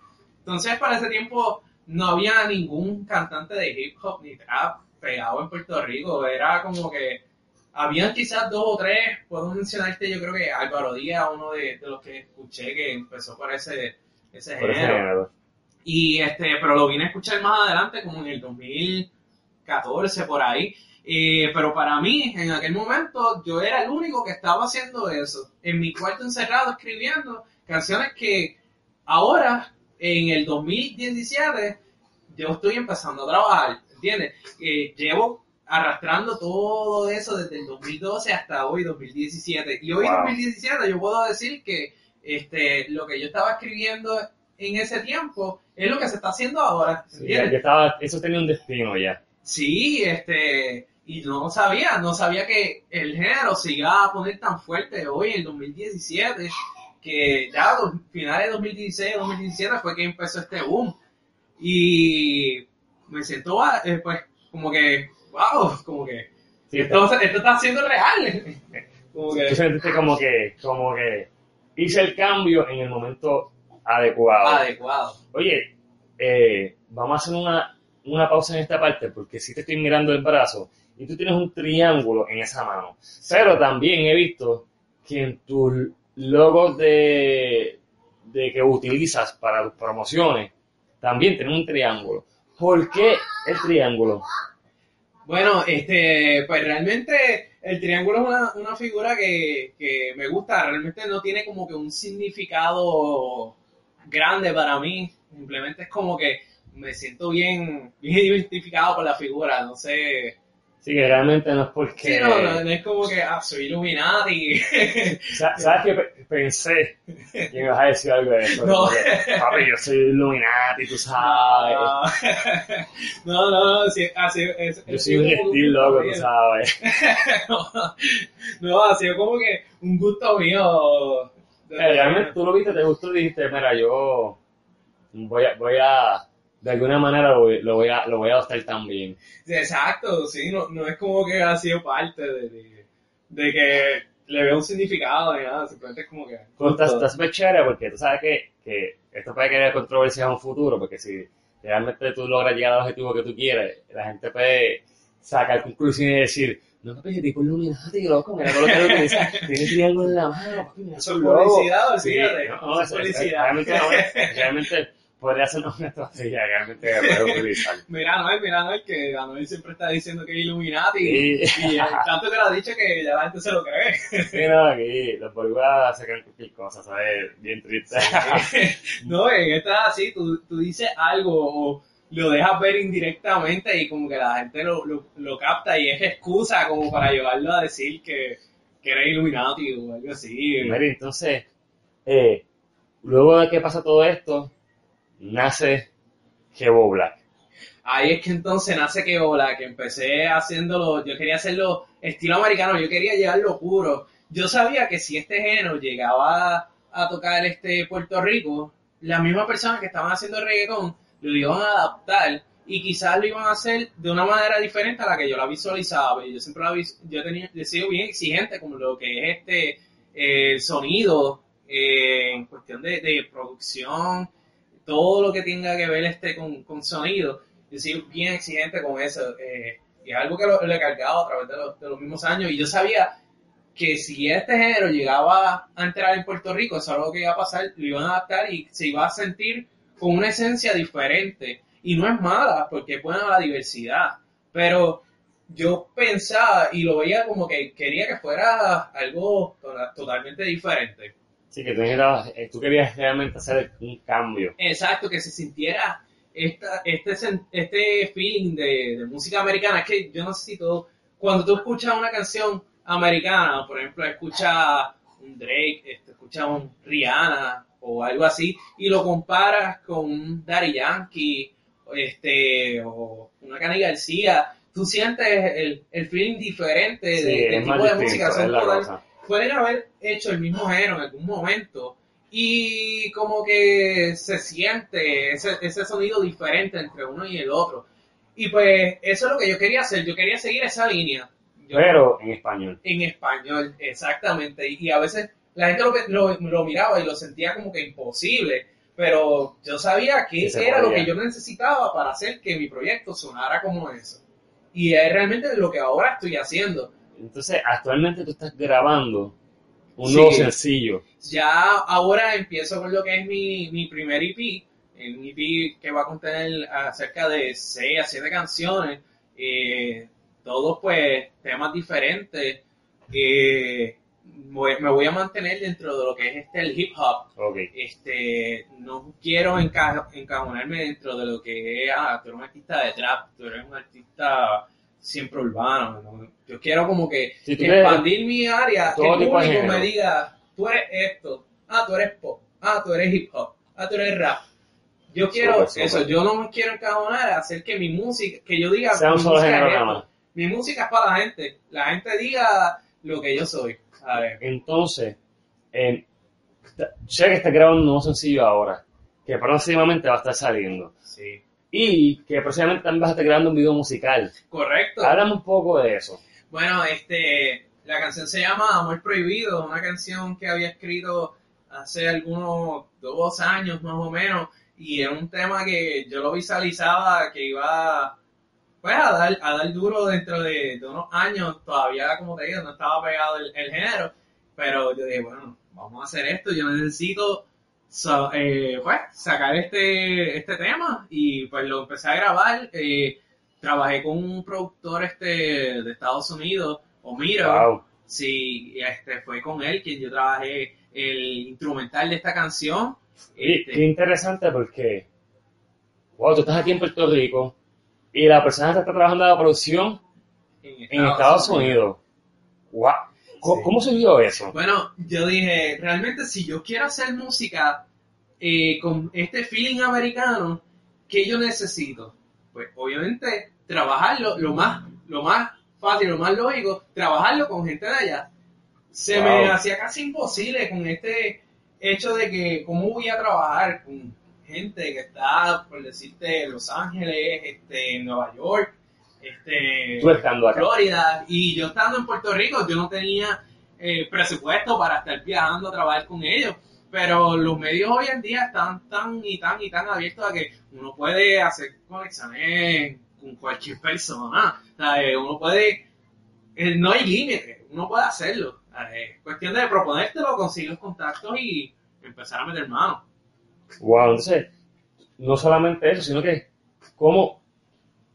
Entonces para ese tiempo no había ningún cantante de hip hop ni trap pegado en Puerto Rico, era como que habían quizás dos o tres, puedo mencionarte yo creo que Álvaro Díaz, uno de, de los que escuché que empezó por ese, ese Por ese género. género. Y este, pero lo vine a escuchar más adelante, como en el 2014, por ahí. Eh, pero para mí, en aquel momento, yo era el único que estaba haciendo eso. En mi cuarto encerrado, escribiendo canciones que ahora, en el 2017, yo estoy empezando a trabajar, ¿entiendes? Eh, llevo arrastrando todo eso desde el 2012 hasta hoy, 2017. Y hoy, Wow. 2017, yo puedo decir que este, lo que yo estaba escribiendo en ese tiempo es lo que se está haciendo ahora, Sí, ya, estaba, eso tenía un destino ya. Sí, este, y no sabía, no sabía que el género se iba a poner tan fuerte hoy en el 2017, que ya a finales de 2016, 2017 fue que empezó este boom. Y me siento, ah, eh, pues, como que, wow, como que, Sí, esto, esto está siendo real. Como Tú que, sentiste como que, como que hice el cambio en el momento adecuado. adecuado. Oye, eh, vamos a hacer una, una pausa en esta parte porque si te estoy mirando el brazo y tú tienes un triángulo en esa mano. Pero también he visto que en tus logos de, de que utilizas para tus promociones también tienen un triángulo. ¿Por qué el triángulo? Bueno, este, pues realmente el triángulo es una, una figura que, que me gusta, realmente no tiene como que un significado grande para mí, simplemente es como que me siento bien, bien identificado con la figura, no sé, Sí, que realmente no es porque... sí, no, no, no es como que, ah, soy Illuminati, Sa- ¿Sabes pe- pensé que me ibas a decir algo de eso? No. Papi, yo soy Illuminati, tú sabes. no, no, no, sí, así, es, Yo soy un estilo loco, tú sabes. no, no, ha sido como que un gusto mío. Eh, Realmente tú lo viste, te gustó y dijiste, mira, yo voy a, voy a de alguna manera lo voy, lo voy a, lo voy a adoptar también. Exacto, sí, no, no es como que ha sido parte de, de, de que le veo un significado ni nada, simplemente es como que... Estás, estás súper chévere porque tú sabes que, que esto puede crear controversias en un futuro, porque si realmente tú logras llegar al objetivo que tú quieres, la gente puede sacar conclusiones y decir, no papi, ese tipo es Illuminati, loco, mira todo lo que él utiliza, tiene triángulo en la mano, papi, mira Eso su es logo". publicidad, Sí, olvídate. no, no, Eso eso es publicidad. realmente no realmente podría ser una estrategia, realmente utilizar. Mira, Noel, mira, Noel, que Anuel siempre está diciendo que es Illuminati y, y tanto que lo ha dicho que ya la gente se lo cree. Sí, no, aquí los se creen cualquier cosa, ¿sabes? Bien triste. no, en esta así, tú, tú dices algo o lo dejas ver indirectamente y como que la gente lo, lo, lo capta y es excusa como para llevarlo a decir que, que eres Illuminati o algo así. Mira, entonces, eh, luego de que pasa todo esto, nace Kevo Black. Ahí es que entonces nace hola, que empecé haciéndolo, yo quería hacerlo estilo americano, yo quería llevarlo puro. Yo sabía que si este género llegaba a tocar este Puerto Rico, las mismas personas que estaban haciendo reggaetón lo iban a adaptar y quizás lo iban a hacer de una manera diferente a la que yo la visualizaba. Yo siempre la vis- yo tenía, he sido bien exigente como lo que es este eh, el sonido eh, en cuestión de producción, todo lo que tenga que ver este con, con sonido. Yo soy bien exigente con eso. eh, y es algo que lo, he cargado a través de los, de los mismos años. Y yo sabía que si este género llegaba a entrar en Puerto Rico, eso es algo que iba a pasar, lo iban a adaptar y se iba a sentir con una esencia diferente. Y no es mala, porque es buena la diversidad. Pero yo pensaba y lo veía como que quería que fuera algo to- totalmente diferente. Así que tú, eh, tú querías realmente hacer un cambio. Exacto, que se sintiera esta, este, este feeling de, de música americana. Es que yo no sé si todo, cuando tú escuchas una canción americana, por ejemplo, escuchas un Drake, este, escuchas un Rihanna o algo así, y lo comparas con un Daddy Yankee, este, o una Cani García, tú sientes el, el feeling diferente de, Sí, más tipo de música. Son total-. Pueden haber hecho el mismo género en algún momento y como que se siente ese, ese sonido diferente entre uno y el otro. Y pues eso es lo que yo quería hacer, yo quería seguir esa línea. Yo- Pero en español. en español, exactamente. Y, y a veces la gente lo, lo, lo miraba y lo sentía como que imposible, pero yo sabía que Sí era lo que yo necesitaba para hacer que mi proyecto sonara como eso. Y es realmente lo que ahora estoy haciendo. Entonces, actualmente tú estás grabando un Sí. nuevo sencillo. Ya ahora empiezo con lo que es mi, mi primer EP, un EP que va a contener acerca de 6 a 7 canciones, eh, todos pues temas diferentes. eh, me voy a mantener dentro de lo que es este el hip hop. Ok. Este, no quiero enca- encajonarme dentro de lo que es, ah, tú eres un artista de trap, tú eres un artista siempre urbano. ¿no? Yo quiero como que Si expandir mi área, que el público me diga, tú eres esto, ah, tú eres pop, ah, tú eres hip hop, ah, tú eres rap. Yo quiero eso, yo no me quiero encajonar a hacer que mi música, que yo diga, Sea un mi solo música es esto. Mi música es para la gente, la gente diga lo que yo soy, ¿sabes? Entonces, eh, sé que estás grabando un nuevo sencillo ahora, que próximamente va a estar saliendo. Sí. Y que próximamente también vas a estar grabando un video musical. Correcto. Háblame un poco de eso. Bueno, este, la canción se llama Amor Prohibido, una canción que había escrito hace algunos dos años más o menos, y era un tema que yo lo visualizaba que iba pues a dar, a dar duro dentro de, de unos años, todavía como te digo, no estaba pegado el, el género, pero yo dije, bueno, vamos a hacer esto, yo necesito sa- eh, pues, sacar este, este tema y pues lo empecé a grabar. eh, trabajé con un productor este de Estados Unidos, Omiro. Wow. Sí, este fue con él quien yo trabajé el instrumental de esta canción. Este, qué interesante porque, wow, tú estás aquí en Puerto Rico y la persona que está trabajando en la producción en Estados Unidos. Wow. ¿Cómo, Sí. cómo se vio eso? Bueno, yo dije, realmente si yo quiero hacer música eh, con este feeling americano, ¿qué yo necesito? Pues obviamente trabajarlo lo más, lo más fácil, lo más lógico, trabajarlo con gente de allá. Se me hacía casi imposible con este hecho de que cómo voy a trabajar con gente que está, por decirte, en Los Ángeles, este, en Nueva York, este, Tú estando acá. Florida. Y yo estando en Puerto Rico yo no tenía eh, presupuesto para estar viajando a trabajar con ellos. Pero los medios hoy en día están tan y tan y tan abiertos a que uno puede hacer conexiones con cualquier persona. O sea, eh, uno puede eh, no hay límite uno puede hacerlo. Es cuestión de proponértelo conseguir los contactos y empezar a meter mano. Wow, entonces, no solamente eso, sino que cómo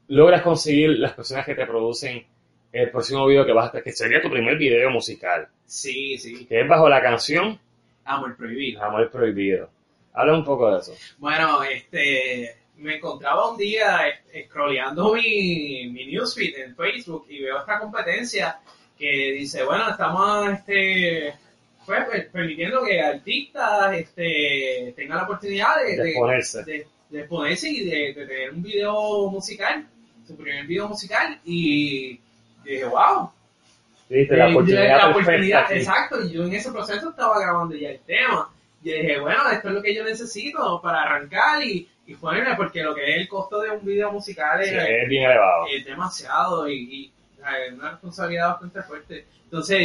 logras conseguir las personas que te producen el próximo video que vas a hacer, que sería tu primer video musical, sí, sí que es bajo la canción amor prohibido Amor Prohibido. Habla un poco de eso. Bueno, este, me encontraba un día scrolleando mi, mi newsfeed en Facebook y veo esta competencia que dice, bueno, estamos este, pues, per- permitiendo que artistas este, tengan la oportunidad de, De de- exponerse. de- de exponerse y de tener un video musical, su primer video musical y dije, wow. La eh, oportunidad la exacto, y yo en ese proceso estaba grabando ya el tema. Y dije, bueno, esto es lo que yo necesito para arrancar y, y ponerme, porque lo que es el costo de un video musical Sí, es, es bien elevado. es demasiado y, y, una responsabilidad bastante fuerte. Entonces,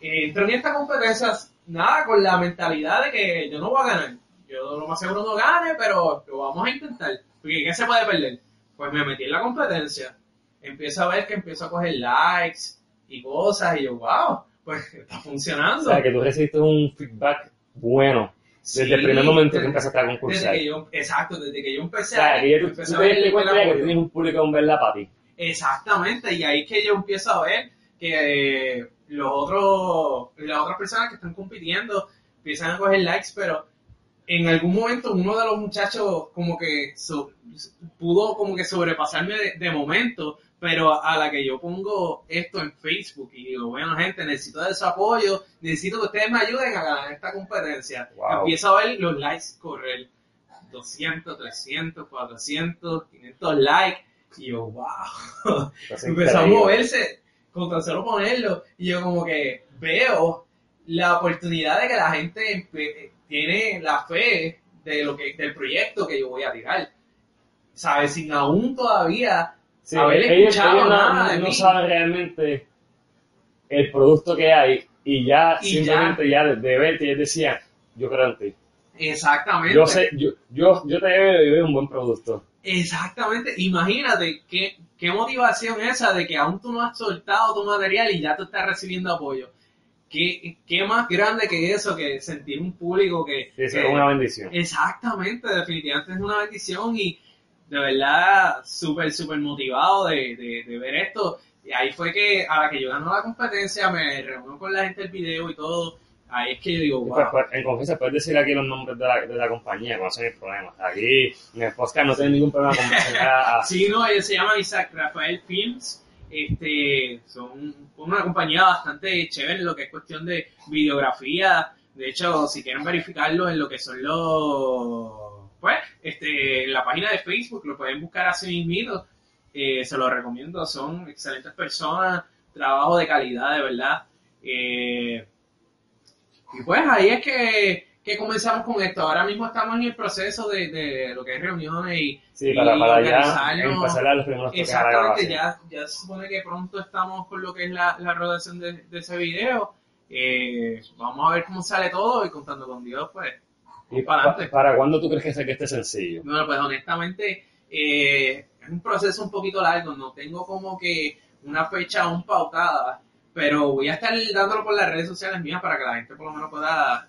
eh, entro en esta competencia, nada, con la mentalidad de que yo no voy a ganar. Yo lo más seguro no gane, pero lo vamos a intentar. Porque ¿qué se puede perder? Pues me metí en la competencia. Empiezo a ver que empiezo a coger likes y cosas y yo, wow, pues está O funcionando. sea, que tú recibiste un feedback bueno desde el Sí, primer momento que desde- empezaste a Desde concursar. que yo, exacto, desde que yo O empecé sea, a, que ya tú, empecé tú a ver el que tienes un público en verla para ti. Exactamente, y ahí es que yo empiezo a ver que eh, los otros, las otras personas que están compitiendo empiezan a coger likes, pero en algún momento uno de los muchachos como que so- pudo como que sobrepasarme de, de momento, pero a la que yo pongo esto en Facebook y digo, bueno gente, necesito de su apoyo, necesito que ustedes me ayuden a ganar esta competencia. Wow. Empiezo a ver los likes correr. 200, 300, 400, 500 likes. Y yo, wow. Empezó a moverse con tan solo ponerlo. Y yo como que veo la oportunidad de que la gente tiene la fe de lo que del proyecto que yo voy a tirar. ¿Sabes? Sin aún todavía Sí, haber escuchado ellos no, nada de no mí. saben realmente el producto que hay y ya Y simplemente ya, de, de verte ellos decían, yo creo en ti. Exactamente. Yo sé, yo, yo, yo te veo y veo un buen producto. Exactamente. Imagínate qué, qué motivación esa de que aún tú no has soltado tu material y ya tú estás recibiendo apoyo. ¿Qué, qué más grande que eso, que sentir un público que... Eso que- es una bendición. Exactamente, definitivamente es una bendición y de verdad súper, súper motivado de, de, de ver esto. Y ahí fue que a la que yo ganó la competencia me reuní con la gente del video y todo. Ahí es que yo digo, wow. pues, pues, en confianza puedes decir aquí los nombres de la, de la compañía, no hay problema. Aquí en el podcast no tienen ningún problema con mencionar a, a- Sí, no, ellos se llaman Isaac Rafael Films. Este, son una compañía bastante chévere en lo que es cuestión de videografía. De hecho, si quieren verificarlo en lo que son los, pues, este, en la página de Facebook, lo pueden buscar así mismo. Eh, se lo recomiendo, son excelentes personas, trabajo de calidad, de verdad. Eh, y pues ahí es que, que comenzamos con esto. Ahora mismo estamos en el proceso de, de lo que es reuniones y, sí, para, y para ya empezar a los primeros Exactamente, ya, ya se supone que pronto estamos con lo que es la, la rodación de, de ese video. Eh, vamos a ver cómo sale todo y contando con Dios, pues. ¿Y para pa- adelante. para cuándo tú crees que saque este sencillo? Bueno, pues honestamente eh, es un proceso un poquito largo, no tengo como que una fecha aún pautada, pero voy a estar dándolo por las redes sociales mías para que la gente por lo menos pueda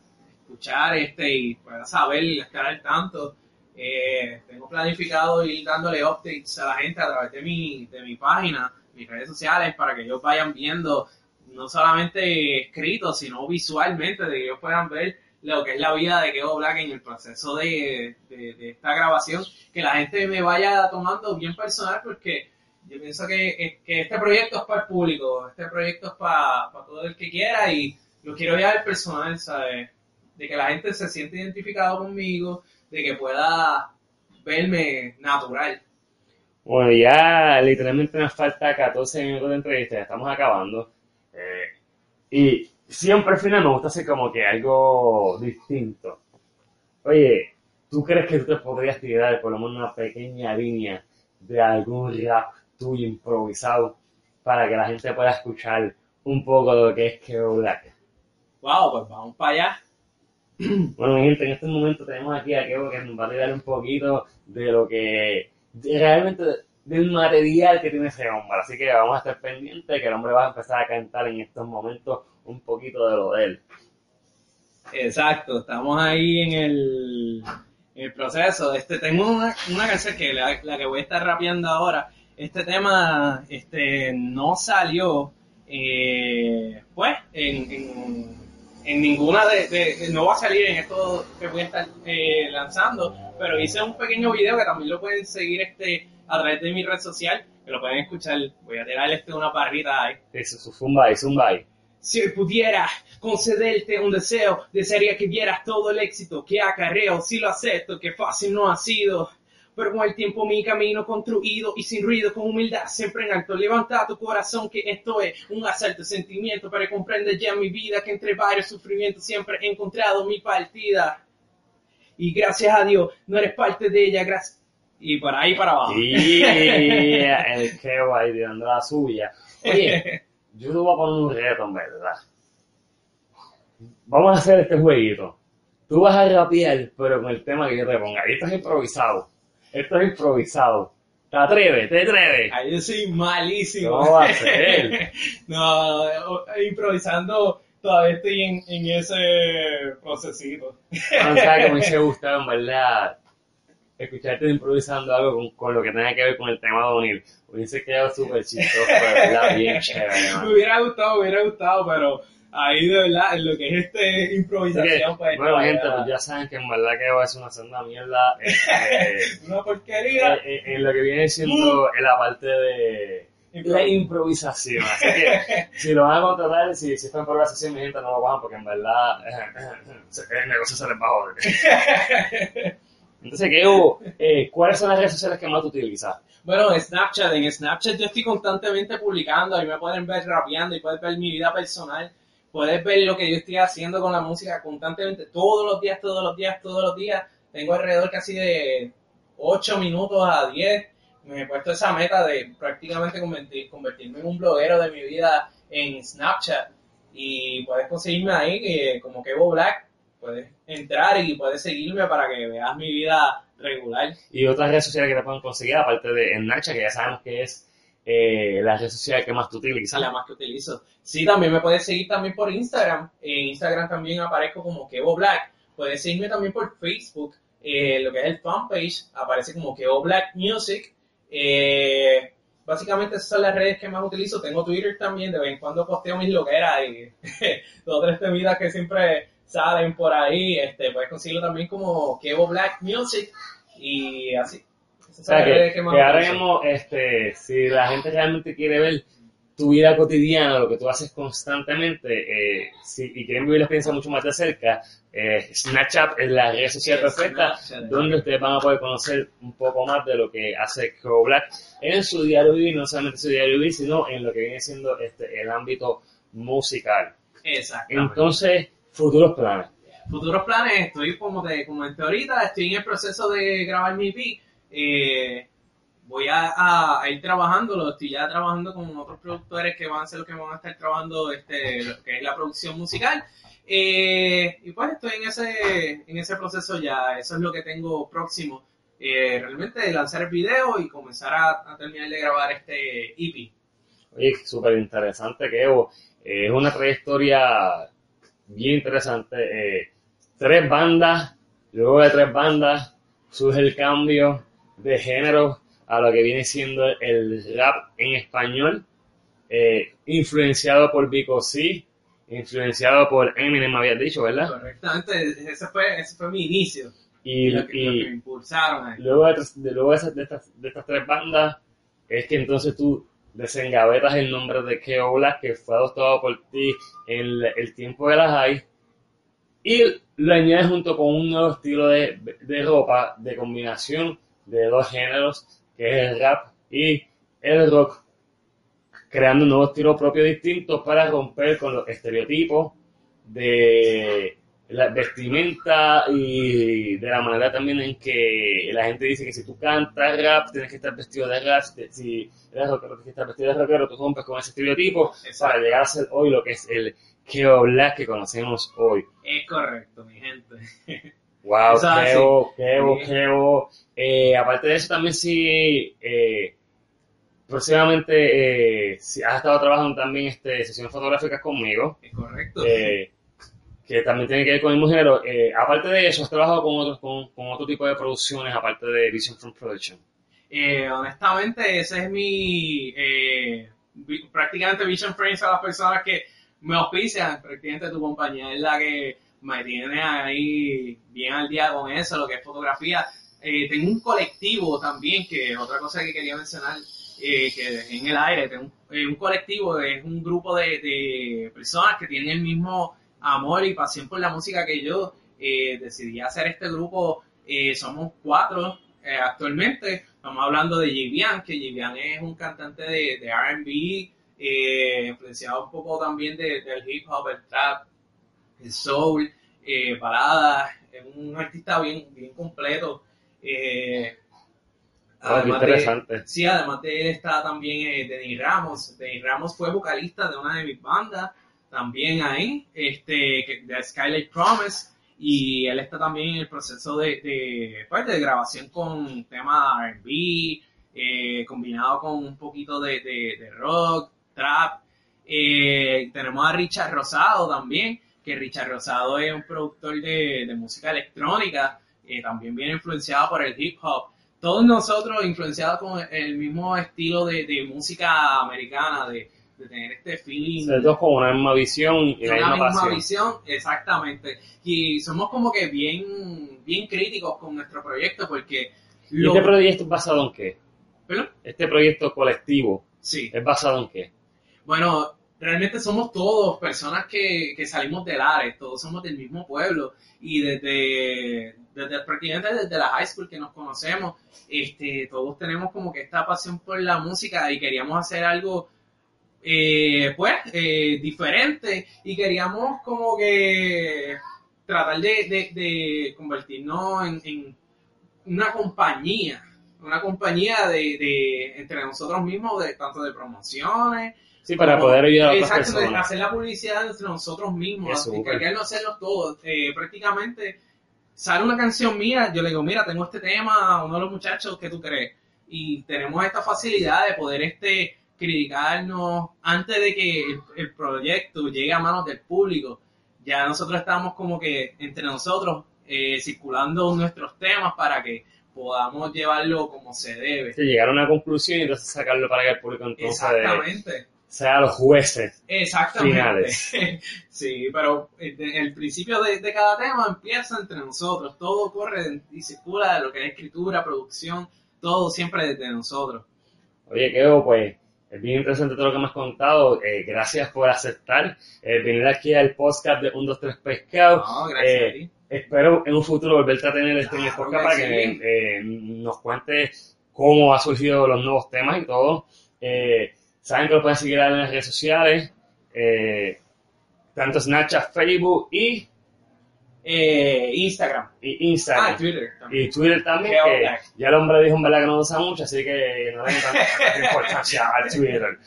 escuchar este y pueda saber, estar al tanto. Eh, tengo planificado ir dándole updates a la gente a través de mi, de mi página, mis redes sociales, para que ellos vayan viendo no solamente escrito, sino visualmente, de que ellos puedan ver lo que es la vida de Keo Black en el proceso de, de- de esta grabación, que la gente me vaya tomando bien personal porque yo pienso que, que este proyecto es para el público, este proyecto es para, para todo el que quiera y lo quiero llevar personal, ¿sabes? De que la gente se siente identificado conmigo, de que pueda verme natural. Bueno, ya literalmente nos falta 14 minutos de entrevista, ya estamos acabando. Eh, y siempre al final me gusta hacer como que algo distinto. Oye, ¿tú crees que tú te podrías tirar por lo menos una pequeña línea de algún rap tuyo improvisado para que la gente pueda escuchar un poco de lo que es Keo Black? Wow, pues vamos para allá. Bueno, mi gente, en este momento tenemos aquí a Keo que nos va a tirar un poquito de lo que realmente del material que tiene ese hombre. Así que vamos a estar pendientes que el hombre va a empezar a cantar en estos momentos un poquito de lo de él. Exacto, estamos ahí en el, en el proceso. Este, tengo una, una canción que la, la que voy a estar rapeando ahora. Este tema este, no salió, eh, pues, en, en, en ninguna de, de- No va a salir en esto que voy a estar eh, lanzando, pero hice un pequeño video que también lo pueden seguir este a través de mi red social, que lo pueden escuchar. Voy a tirar este una parrita ahí. Eso, zumba ahí, zumba ahí. Si hoy pudiera concederte un deseo, desearía que vieras todo el éxito que acarreo. Si lo acepto, que fácil no ha sido. Pero con el tiempo mi camino construido y sin ruido, con humildad siempre en alto. Levanta tu corazón que esto es un asalto de sentimiento para comprender ya mi vida que entre varios sufrimientos siempre he encontrado mi partida. Y gracias a Dios no eres parte de ella, gracias. Y por ahí para abajo. Y el Keo ahí tirando la suya. Oye, yo te voy a poner un reto, en verdad. Vamos a hacer este jueguito. Tú vas a rapear, pero con el tema que yo te ponga. Y esto es improvisado. Esto es improvisado. ¿Te atreves? ¿Te atreves? Ahí yo soy malísimo. ¿Cómo va a ser? no, improvisando todavía estoy en, en ese procesito. No sabes que me hubiese gustado, en verdad, escucharte improvisando algo con, con lo que tenga que ver con el tema de unir. Hubiese quedado súper chistoso, verdad, bien chévere, me hubiera gustado, me hubiera gustado, pero ahí de verdad, en lo que es este improvisación, pues. bueno, gente, pues ya saben que en verdad que es una senda mierda este, Una porquería. en, en- en lo que viene siendo en la parte de la improvisación. Así que si lo van a contratar, si, si esta improvisación, mi gente no lo bajan porque en verdad el negocio se les va a joder. Entonces, Keo, eh, ¿cuáles son las redes sociales que más tú utilizas? Bueno, Snapchat, en Snapchat yo estoy constantemente publicando, ahí me pueden ver rapeando y pueden ver mi vida personal, puedes ver lo que yo estoy haciendo con la música constantemente, todos los días, todos los días, todos los días. Tengo alrededor casi de 8 minutos a 10. Me he puesto esa meta de prácticamente convertir- convertirme en un bloguero de mi vida en Snapchat. Y puedes conseguirme ahí eh, como Kevo Black. Puedes entrar y puedes seguirme para que veas mi vida regular. Y otras redes sociales que te pueden conseguir, aparte de Snapchat, que ya sabemos que es eh, la red social que más tú utilizas. la más que utilizo. Sí, también me puedes seguir también por Instagram. En Instagram también aparezco como Kevo Black. Puedes seguirme también por Facebook, eh, lo que es el fanpage, aparece como Kevo Black Music. Eh, básicamente esas son las redes que más utilizo. Tengo Twitter también, de vez en cuando posteo mis loqueras y dos tres temidas que siempre salen por ahí. Este, puedes conseguirlo también como Kevo Black Music y así. O sea, que, que mismo, este, si la gente realmente quiere ver tu vida cotidiana, lo que tú haces constantemente, eh, si, y quieren vivir la experiencia mucho más de cerca, eh, Snapchat es la red social perfecta Snapchat, donde ustedes van a poder conocer un poco más de lo que hace Crow Black en su diario vivir, no solamente su diario vivir, sino en lo que viene siendo este, el ámbito musical. Exactamente. Entonces, futuros planes. futuros planes, estoy como te comenté ahorita, estoy en el proceso de grabar mi EP. Eh, voy a, a- a ir trabajándolo, estoy ya trabajando con otros productores que van a ser los que van a estar trabajando este, que es la producción musical. Eh, y pues estoy en ese, en ese proceso ya, eso es lo que tengo próximo. Eh, realmente lanzar el video y comenzar a, terminar de grabar este EP. Oye, súper interesante, Kevo. Eh, es una trayectoria bien interesante. Tres bandas, luego de tres bandas surge el cambio de género a lo que viene siendo el rap en español, eh, influenciado por Vico C, influenciado por Eminem, me habías dicho, ¿verdad? Correctamente, ese fue, ese fue mi inicio, Y, lo que, lo y que me impulsaron a luego, de, de- luego de, esas- de estas, de estas tres bandas, es que entonces tú desengavetas el nombre de Keo Black, que fue adoptado por ti en el, el tiempo de la high, y lo añades junto con un nuevo estilo de, de ropa, de combinación de dos géneros, que es el rap y el rock, creando un nuevo estilo propio distinto para romper con los estereotipos de la vestimenta y de la manera también en que la gente dice que si tú cantas rap tienes que estar vestido de rap, si- si eres rockero tienes que estar vestido de rockero, tú rompes con ese estereotipo Exacto. para llegar a ser hoy lo que es el Keo Black que conocemos hoy. Es correcto, mi gente. Wow, es Keo, Keo, Sí. Keo. Eh, aparte de eso también sí, eh, próximamente eh, sí, has estado trabajando también este, sesiones fotográficas conmigo. Es correcto. eh, que también tiene que ver con el mismo género. Eh, aparte de eso, has trabajado con, otros, con, con otro tipo de producciones, aparte de Vision from Production. Eh, honestamente, ese es mi. prácticamente Vision Frames a las personas que me auspician. Prácticamente tu compañía es la que me tiene ahí bien al día con eso, lo que es fotografía. Eh, tengo un colectivo también, que otra cosa que quería mencionar, eh, que en el aire. Tengo un, eh, un colectivo, es un grupo de, de personas que tienen el mismo amor y pasión por la música que yo. Eh, decidí hacer este grupo, eh, somos cuatro eh, actualmente. Estamos hablando de Jivian, que Jivian es un cantante de, de RB, influenciado un poco también de- del hip hop, el trap, el soul, eh, baladas. Es un artista bien, bien completo. Eh, Ah, además de-. Sí, además de él está también eh, Denny Ramos. Denny Ramos fue vocalista de una de mis bandas, también ahí, este, de Skylight Promise, y él está también en el proceso de, de, pues, de grabación con temas R&B, eh, combinado con un poquito de, de- de rock, trap. Eh, tenemos a Richard Rosado también, que Richard Rosado es un productor de, de música electrónica, eh, también viene influenciado por el hip hop todos nosotros influenciados con el mismo estilo de, de música americana, de, de tener este feeling, Los dos con una misma visión y la misma visión, exactamente. Y somos como que bien, bien críticos con nuestro proyecto porque ¿Y lo- este proyecto es basado en qué? ¿Perdón? Este proyecto colectivo Sí. es basado en qué? Bueno, realmente somos todos personas que, que salimos del Ares, todos somos del mismo pueblo. Y desde, desde prácticamente desde la high school que nos conocemos, este, todos tenemos como que esta pasión por la música y queríamos hacer algo eh, pues, eh, diferente. Y queríamos como que tratar de, de- de convertirnos en, en una compañía, una compañía de, de entre nosotros mismos, de tanto de promociones, Sí, para como- poder ayudar a otras Exacto, personas. hacer la publicidad entre nosotros mismos, encargarnos de hacerlo todo. Eh, prácticamente sale una canción mía, yo le digo, mira, tengo este tema, a uno de los muchachos que tú crees, y tenemos esta facilidad de poder este criticarnos antes de que el, el proyecto llegue a manos del público. Ya nosotros estamos como que entre nosotros eh, circulando nuestros temas para que podamos llevarlo como se debe. Sí, llegar a una conclusión y entonces sacarlo para que el público entonces Exactamente. Sea los jueces. Exactamente. finales. sí, pero el, el principio de, de cada tema empieza entre nosotros. Todo corre y circula de lo que es escritura, producción, todo siempre desde nosotros. Oye, Keo, pues es bien interesante todo lo que me has contado. Eh, gracias por aceptar eh, venir aquí al podcast de 1, 2, 3 Pescado. No, gracias Eh, a ti. Espero en un futuro volverte a tener este Claro podcast para que sí. eh, nos cuentes cómo ha surgido los nuevos temas y todo. Eh, saben que lo pueden seguir en las redes sociales, eh, tanto Snapchat, Facebook y, Eh, Instagram. y Instagram. Ah, Twitter también. Y Twitter también, que ya el hombre dijo en verdad que no lo usa mucho, así que no le tanta, importancia al Twitter.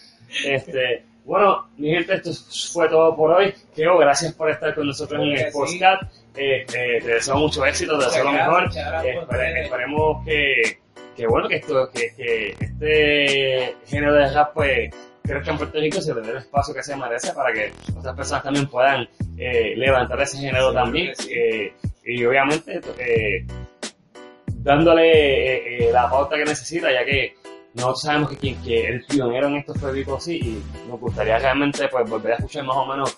Este, bueno, mi gente, esto fue todo por hoy. Keo, gracias por estar con nosotros en el podcast. Eh, eh, te deseo mucho éxito, te deseo lo mejor. Espere- esperemos que, que, bueno, que esto, que, que este género de rap, pues, crezca en Puerto Rico, se le dé el espacio que se merece para que otras personas también puedan eh, levantar ese género también. que sí. Eh, y obviamente, eh, dándole la pauta que necesita, ya que nosotros sabemos que, quien, que el pionero en esto fue Vico sí y nos gustaría realmente pues volver a escuchar más o menos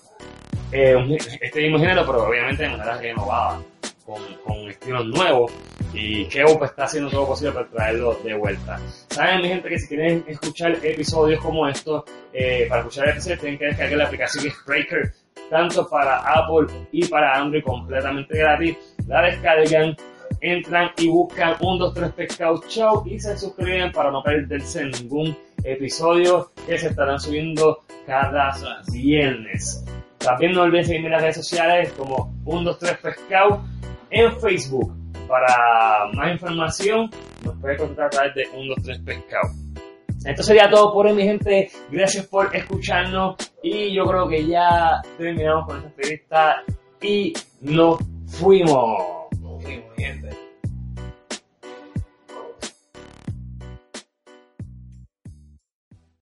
eh, un- este mismo género, pero obviamente de manera renovada, con, con estilos nuevos. Y Keo pues, está haciendo todo lo posible para traerlo de vuelta. Saben, mi gente, que si quieren escuchar episodios como estos, eh, para escuchar episodios tienen que descargar la aplicación Spreaker, tanto para Apple y para Android completamente gratis. La descargan, entran y buscan 1, 2, 3 Pescado Show y se suscriben para no perderse ningún episodio que se estarán subiendo cada viernes. También no olviden seguirme en las redes sociales como 1, 2, 3 Pescado en Facebook. Para más información nos puede contactar a través de 1, 2, 3 Pescado. Esto sería todo por hoy, mi gente. Gracias por escucharnos. Y yo creo que ya terminamos con esta entrevista y nos fuimos.